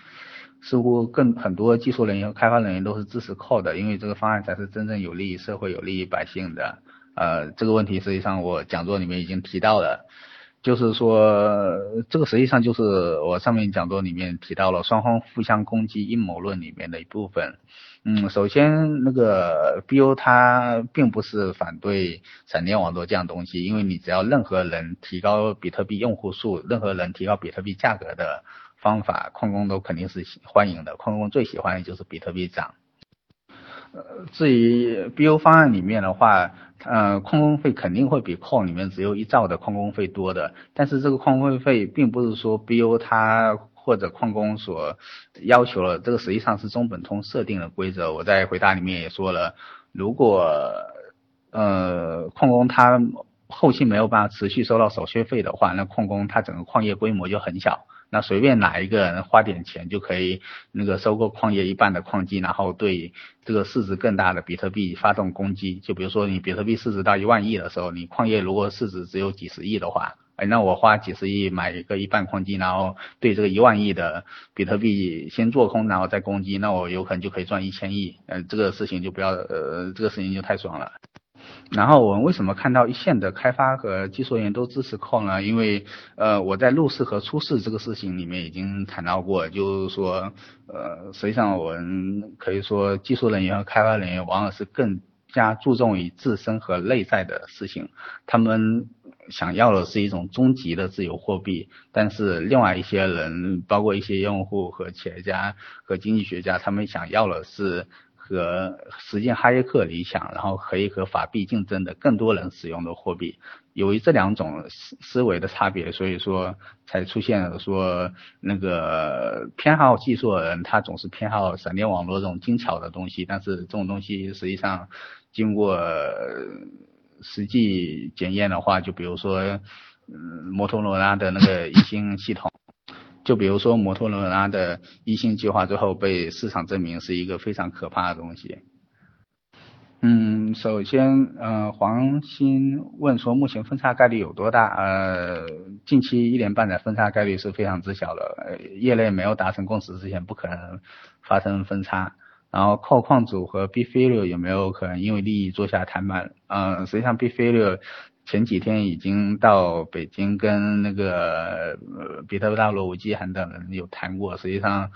似乎更很多技术人员、开发人员都是支持 Code 的，因为这个方案才是真正有利于社会、有利于百姓的。呃，这个问题实际上我讲座里面已经提到了，就是说这个实际上就是我上面讲座里面提到了双方互相攻击阴谋论里面的一部分。嗯，首先那个 BO 它并不是反对闪电网络这样东西，因为你只要任何人提高比特币用户数，任何人提高比特币价格的方法，矿工都肯定是欢迎的。矿工最喜欢的就是比特币涨。呃，至于 BO 方案里面的话，呃，矿工费肯定会比矿里面只有一兆的矿工费多的，但是这个矿工费并不是说 BO 它或者矿工所要求了，这个实际上是中本通设定的规则。我在回答里面也说了，如果呃矿工他后期没有办法持续收到手续费的话，那矿工他整个矿业规模就很小。那随便哪一个人花点钱就可以那个收购矿业一半的矿机，然后对这个市值更大的比特币发动攻击。就比如说你比特币市值到一万亿的时候，你矿业如果市值只有几十亿的话，哎，那我花几十亿买一个一半矿机，然后对这个一万亿的比特币先做空，然后再攻击，那我有可能就可以赚一千亿。嗯，这个事情就不要，呃，这个事情就太爽了。然后我们为什么看到一线的开发和技术人员都支持 Core 呢？因为呃我在入市和出市这个事情里面已经谈到过，就是说呃实际上我们可以说技术人员和开发人员往往是更加注重于自身和内在的事情，他们想要的是一种终极的自由货币，但是另外一些人，包括一些用户和企业家和经济学家，他们想要的是。和实现哈耶克理想，然后可以和法币竞争的更多人使用的货币，由于这两种思思维的差别，所以说才出现了说那个偏好技术的人，他总是偏好闪电网络这种精巧的东西，但是这种东西实际上经过实际检验的话，就比如说嗯摩托罗拉的那个一星系统。就比如说摩托罗拉的一星计划，最后被市场证明是一个非常可怕的东西。嗯，首先，呃，黄鑫问说，目前分叉概率有多大？呃，近期一年半载分叉概率是非常之小的，业内没有达成共识之前，不可能发生分叉。然后，矿矿主和 B f i l 有没有可能因为利益坐下谈判？嗯，实际上 B f i l 前几天已经到北京跟那个呃比特大陆吴继涵等人有谈过，实际上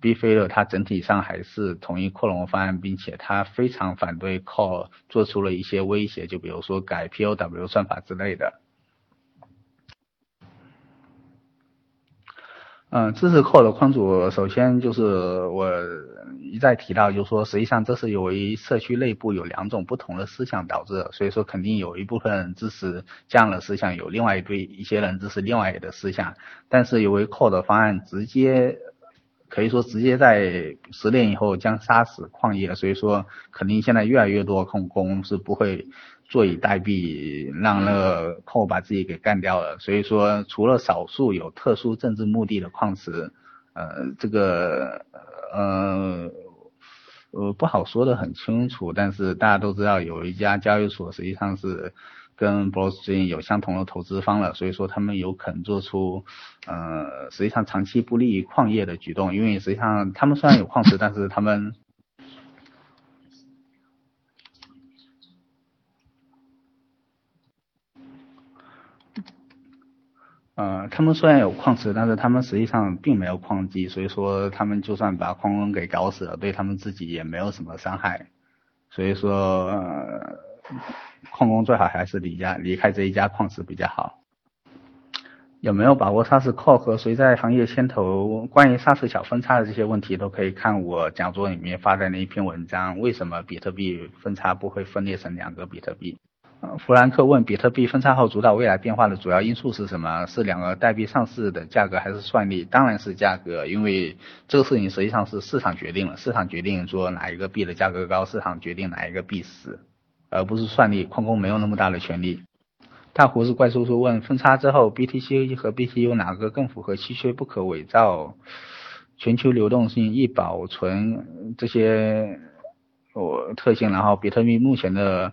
B 飞乐它整体上还是同意扩容方案，并且他非常反对 Call 做出了一些威胁，就比如说改 POW 算法之类的。嗯，支持矿的矿主，首先就是我一再提到，就是说，实际上这是由于社区内部有两种不同的思想导致的，所以说肯定有一部分人支持这样的思想，有另外一堆一些人支持另外的思想，但是由于 Core 的方案直接可以说直接在十年以后将杀死矿业，所以说肯定现在越来越多矿工是不会。坐以待毙，让那个矿把自己给干掉了。所以说，除了少数有特殊政治目的的矿石，呃，这个呃呃不好说的很清楚。但是大家都知道，有一家交易所实际上是跟 Blockchain 有相同的投资方了，所以说他们有可能做出呃实际上长期不利于矿业的举动。因为实际上他们虽然有矿石，但是他们。呃，他们虽然有矿池，但是他们实际上并没有矿机，所以说他们就算把矿工给搞死了，对他们自己也没有什么伤害。所以说，呃，矿工最好还是离家离开这一家矿池比较好。有没有把握刹式扣和谁在行业牵头？关于刹式小分叉的这些问题，都可以看我讲座里面发的那一篇文章。为什么比特币分叉不会分裂成两个比特币？弗兰克问：比特币分叉后主导未来变化的主要因素是什么？是两个代币上市的价格，还是算力？当然是价格，因为这个事情实际上是市场决定了，市场决定说哪一个币的价格高，市场决定哪一个币死，而不是算力。矿工没有那么大的权利。大胡子怪叔叔问：分叉之后，BTC 和 BTU 哪个更符合稀缺不可伪造、全球流动性、易保存这些我特性？然后，比特币目前的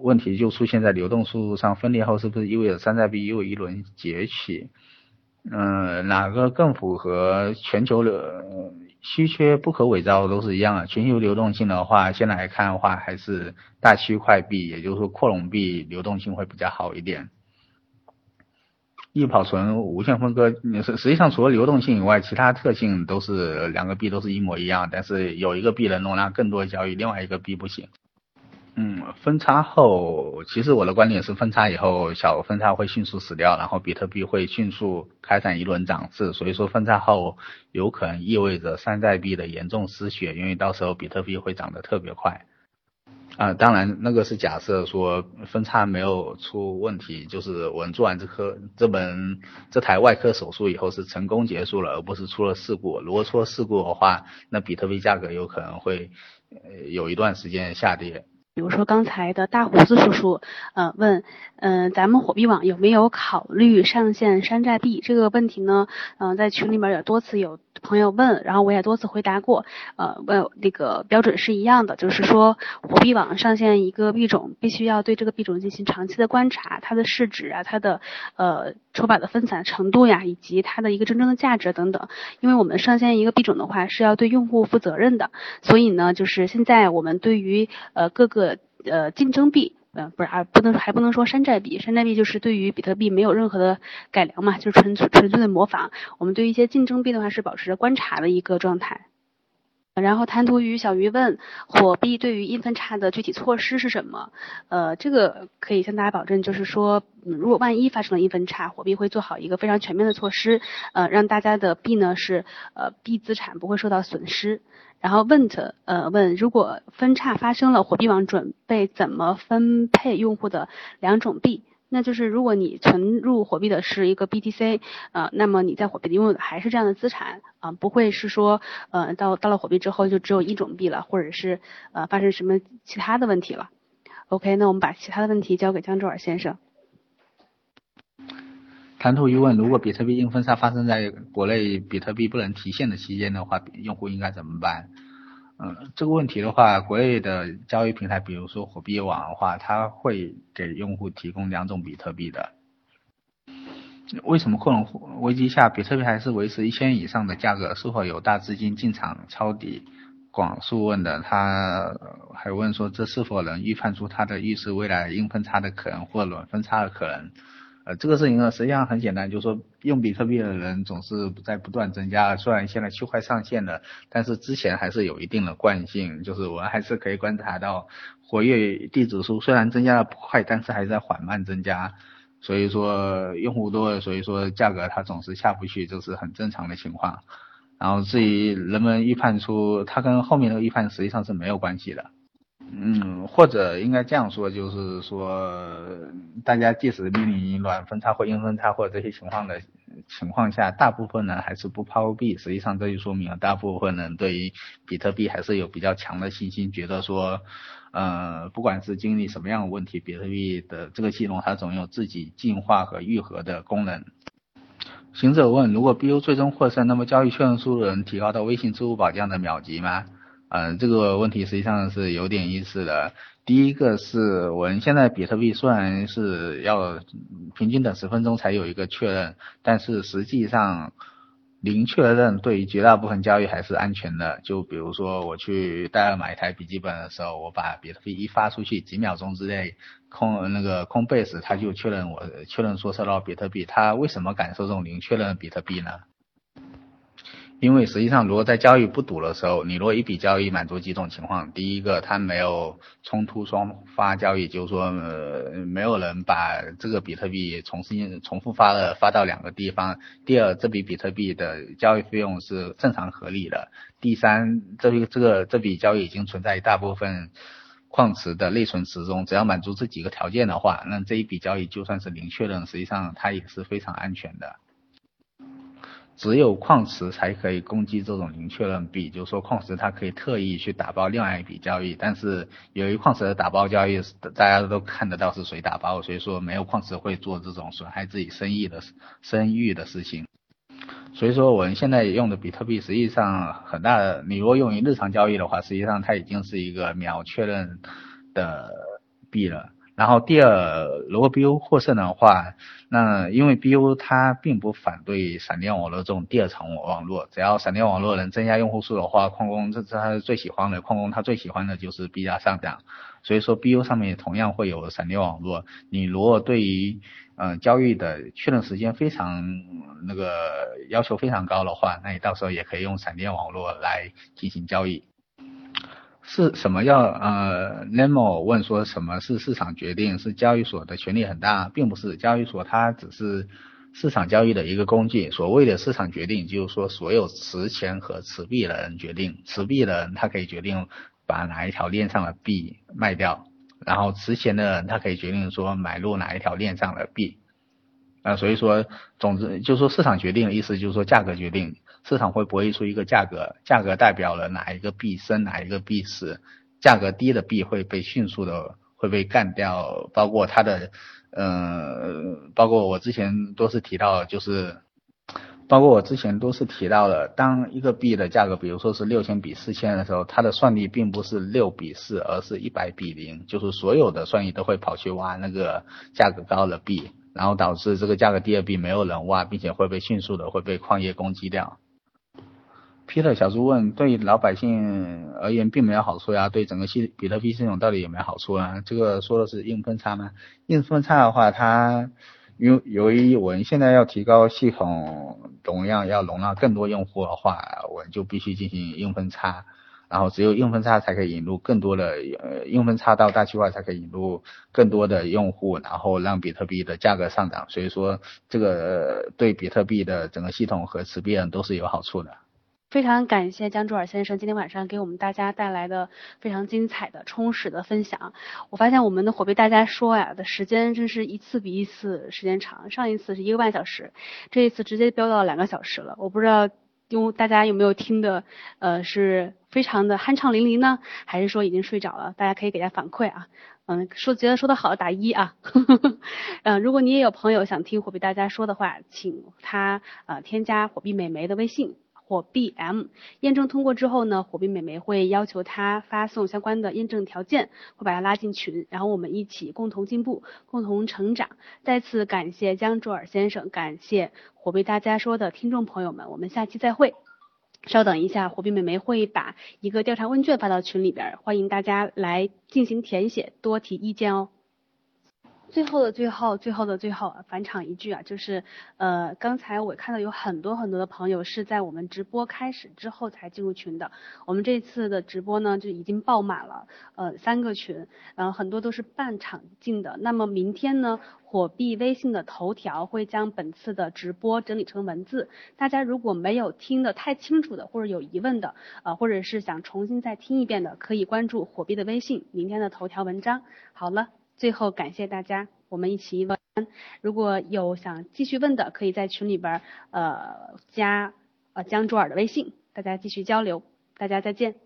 问题就出现在流动速度上，分裂后是不是意味着山寨币又一轮崛起？嗯，哪个更符合全球的？稀缺不可伪造都是一样的。全球流动性的话，现在来看的话，还是大区块币，也就是说扩容币流动性会比较好一点。易保存、无限分割，实实际上除了流动性以外，其他特性都是两个币都是一模一样，但是有一个币能容纳更多交易，另外一个币不行。嗯，分叉后，其实我的观点是，分叉以后小分叉会迅速死掉，然后比特币会迅速开展一轮涨势，所以说分叉后有可能意味着山寨币的严重失血，因为到时候比特币会涨得特别快。啊，当然那个是假设说分叉没有出问题，就是我们做完这颗这门这台外科手术以后是成功结束了，而不是出了事故。如果出了事故的话，那比特币价格有可能会呃有一段时间下跌。比如说刚才的大胡子叔叔，呃，问，嗯，咱们火币网有没有考虑上线山寨币这个问题呢？嗯，在群里面也多次有朋友问，然后我也多次回答过，呃，问那个标准是一样的，就是说火币网上线一个币种，必须要对这个币种进行长期的观察，它的市值啊，它的呃筹码的分散程度呀，以及它的一个真正的价值等等。因为我们上线一个币种的话，是要对用户负责任的，所以呢，就是现在我们对于呃各个呃，竞争币，呃，不是，啊不能还不能说山寨币，山寨币就是对于比特币没有任何的改良嘛，就是纯纯粹的模仿。我们对于一些竞争币的话，是保持着观察的一个状态。然后贪图鱼小鱼问，火币对于硬分叉的具体措施是什么？呃，这个可以向大家保证，就是说，嗯如果万一发生了硬分叉，火币会做好一个非常全面的措施，呃，让大家的币呢是呃币资产不会受到损失。然后问的呃问，如果分叉发生了，火币网准备怎么分配用户的两种币？那就是如果你存入货币的是一个 BTC，呃，那么你在火币拥有的还是这样的资产啊，不会是说呃到到了火币之后就只有一种币了，或者是呃发生什么其他的问题了。OK，那我们把其他的问题交给江周尔先生。谈吐疑问：如果比特币硬分叉发生在国内比特币不能提现的期间的话，用户应该怎么办？嗯，这个问题的话，国内的交易平台，比如说火币网的话，它会给用户提供两种比特币的。为什么扩容危机下比特币还是维持一千以上的价格？是否有大资金进场抄底？广叔问的，他还问说，这是否能预判出它的预示未来硬分叉的可能或软分叉的可能？呃，这个事情呢，实际上很简单，就是说用比特币的人总是在不断增加。虽然现在区块上线了，但是之前还是有一定的惯性，就是我还是可以观察到活跃地址数虽然增加的不快，但是还在缓慢增加。所以说用户多，所以说价格它总是下不去，这是很正常的情况。然后至于人们预判出它跟后面那个预判实际上是没有关系的。嗯，或者应该这样说，就是说，大家即使面临软分叉或硬分叉或者这些情况的情况下，大部分人还是不抛币。实际上，这就说明了大部分人对于比特币还是有比较强的信心，觉得说，呃，不管是经历什么样的问题，比特币的这个系统它总有自己进化和愈合的功能。行者问：如果 BU 最终获胜，那么交易确认数能提高到微信、支付宝这样的秒级吗？嗯，这个问题实际上是有点意思的。第一个是我们现在比特币虽然是要平均等十分钟才有一个确认，但是实际上零确认对于绝大部分交易还是安全的。就比如说我去戴尔买一台笔记本的时候，我把比特币一发出去，几秒钟之内空那个空 base 它就确认我确认说收到比特币。它为什么敢收这种零确认比特币呢？因为实际上，如果在交易不赌的时候，你如果一笔交易满足几种情况，第一个，它没有冲突双发交易，就是说，呃，没有人把这个比特币重新重复发了发到两个地方；第二，这笔比特币的交易费用是正常合理的；第三，这个这个这笔交易已经存在一大部分矿池的内存池中，只要满足这几个条件的话，那这一笔交易就算是零确认，实际上它也是非常安全的。只有矿池才可以攻击这种零确认币，就是说矿池它可以特意去打包另外一笔交易，但是由于矿池的打包交易大家都看得到是谁打包，所以说没有矿池会做这种损害自己生意的声誉的事情。所以说我们现在用的比特币实际上很大的，你如果用于日常交易的话，实际上它已经是一个秒确认的币了。然后第二，如果 BU 获胜的话，那因为 BU 它并不反对闪电网络这种第二层网络，只要闪电网络能增加用户数的话，矿工这是他最喜欢的，矿工他最喜欢的就是币价上涨，所以说 BU 上面也同样会有闪电网络。你如果对于嗯交易的确认时间非常那个要求非常高的话，那你到时候也可以用闪电网络来进行交易。是什么要呃？Nemo 问说什么是市场决定？是交易所的权力很大，并不是交易所它只是市场交易的一个工具。所谓的市场决定，就是说所有持钱和持币的人决定，持币的人他可以决定把哪一条链上的币卖掉，然后持钱的人他可以决定说买入哪一条链上的币。啊，所以说，总之就是说市场决定的意思就是说价格决定。市场会博弈出一个价格，价格代表了哪一个币升，哪一个币死，价格低的币会被迅速的会被干掉，包括它的，呃，包括我之前都是提到，就是，包括我之前都是提到了，当一个币的价格，比如说是六千比四千的时候，它的算力并不是六比四，而是一百比零，就是所有的算力都会跑去挖那个价格高的币，然后导致这个价格低的币没有人挖，并且会被迅速的会被矿业攻击掉。Peter 小猪问：对老百姓而言并没有好处呀，对整个系比特币系统到底有没有好处啊？这个说的是硬分叉吗？硬分叉的话，它由由于我们现在要提高系统容量，要容纳更多用户的话，我们就必须进行硬分叉，然后只有硬分叉才可以引入更多的呃硬分叉到大区块才可以引入更多的用户，然后让比特币的价格上涨。所以说，这个对比特币的整个系统和持币人都是有好处的。非常感谢江朱尔先生今天晚上给我们大家带来的非常精彩的、充实的分享。我发现我们的火币大家说呀的时间真是一次比一次时间长，上一次是一个半小时，这一次直接飙到两个小时了。我不知道因为大家有没有听的，呃，是非常的酣畅淋漓呢，还是说已经睡着了？大家可以给他反馈啊，嗯，说觉得说的好打一啊，嗯，如果你也有朋友想听火币大家说的话，请他呃添加火币美眉的微信。火币 M 验证通过之后呢，火币美眉会要求他发送相关的验证条件，会把他拉进群，然后我们一起共同进步，共同成长。再次感谢江卓尔先生，感谢火币大家说的听众朋友们，我们下期再会。稍等一下，火币美眉会把一个调查问卷发到群里边，欢迎大家来进行填写，多提意见哦。最后的最后，最后的最后，返场一句啊，就是呃，刚才我看到有很多很多的朋友是在我们直播开始之后才进入群的。我们这次的直播呢就已经爆满了，呃，三个群，然后很多都是半场进的。那么明天呢，火币微信的头条会将本次的直播整理成文字，大家如果没有听得太清楚的，或者有疑问的，呃，或者是想重新再听一遍的，可以关注火币的微信，明天的头条文章。好了。最后感谢大家，我们一起问。如果有想继续问的，可以在群里边呃加呃江卓尔的微信，大家继续交流。大家再见。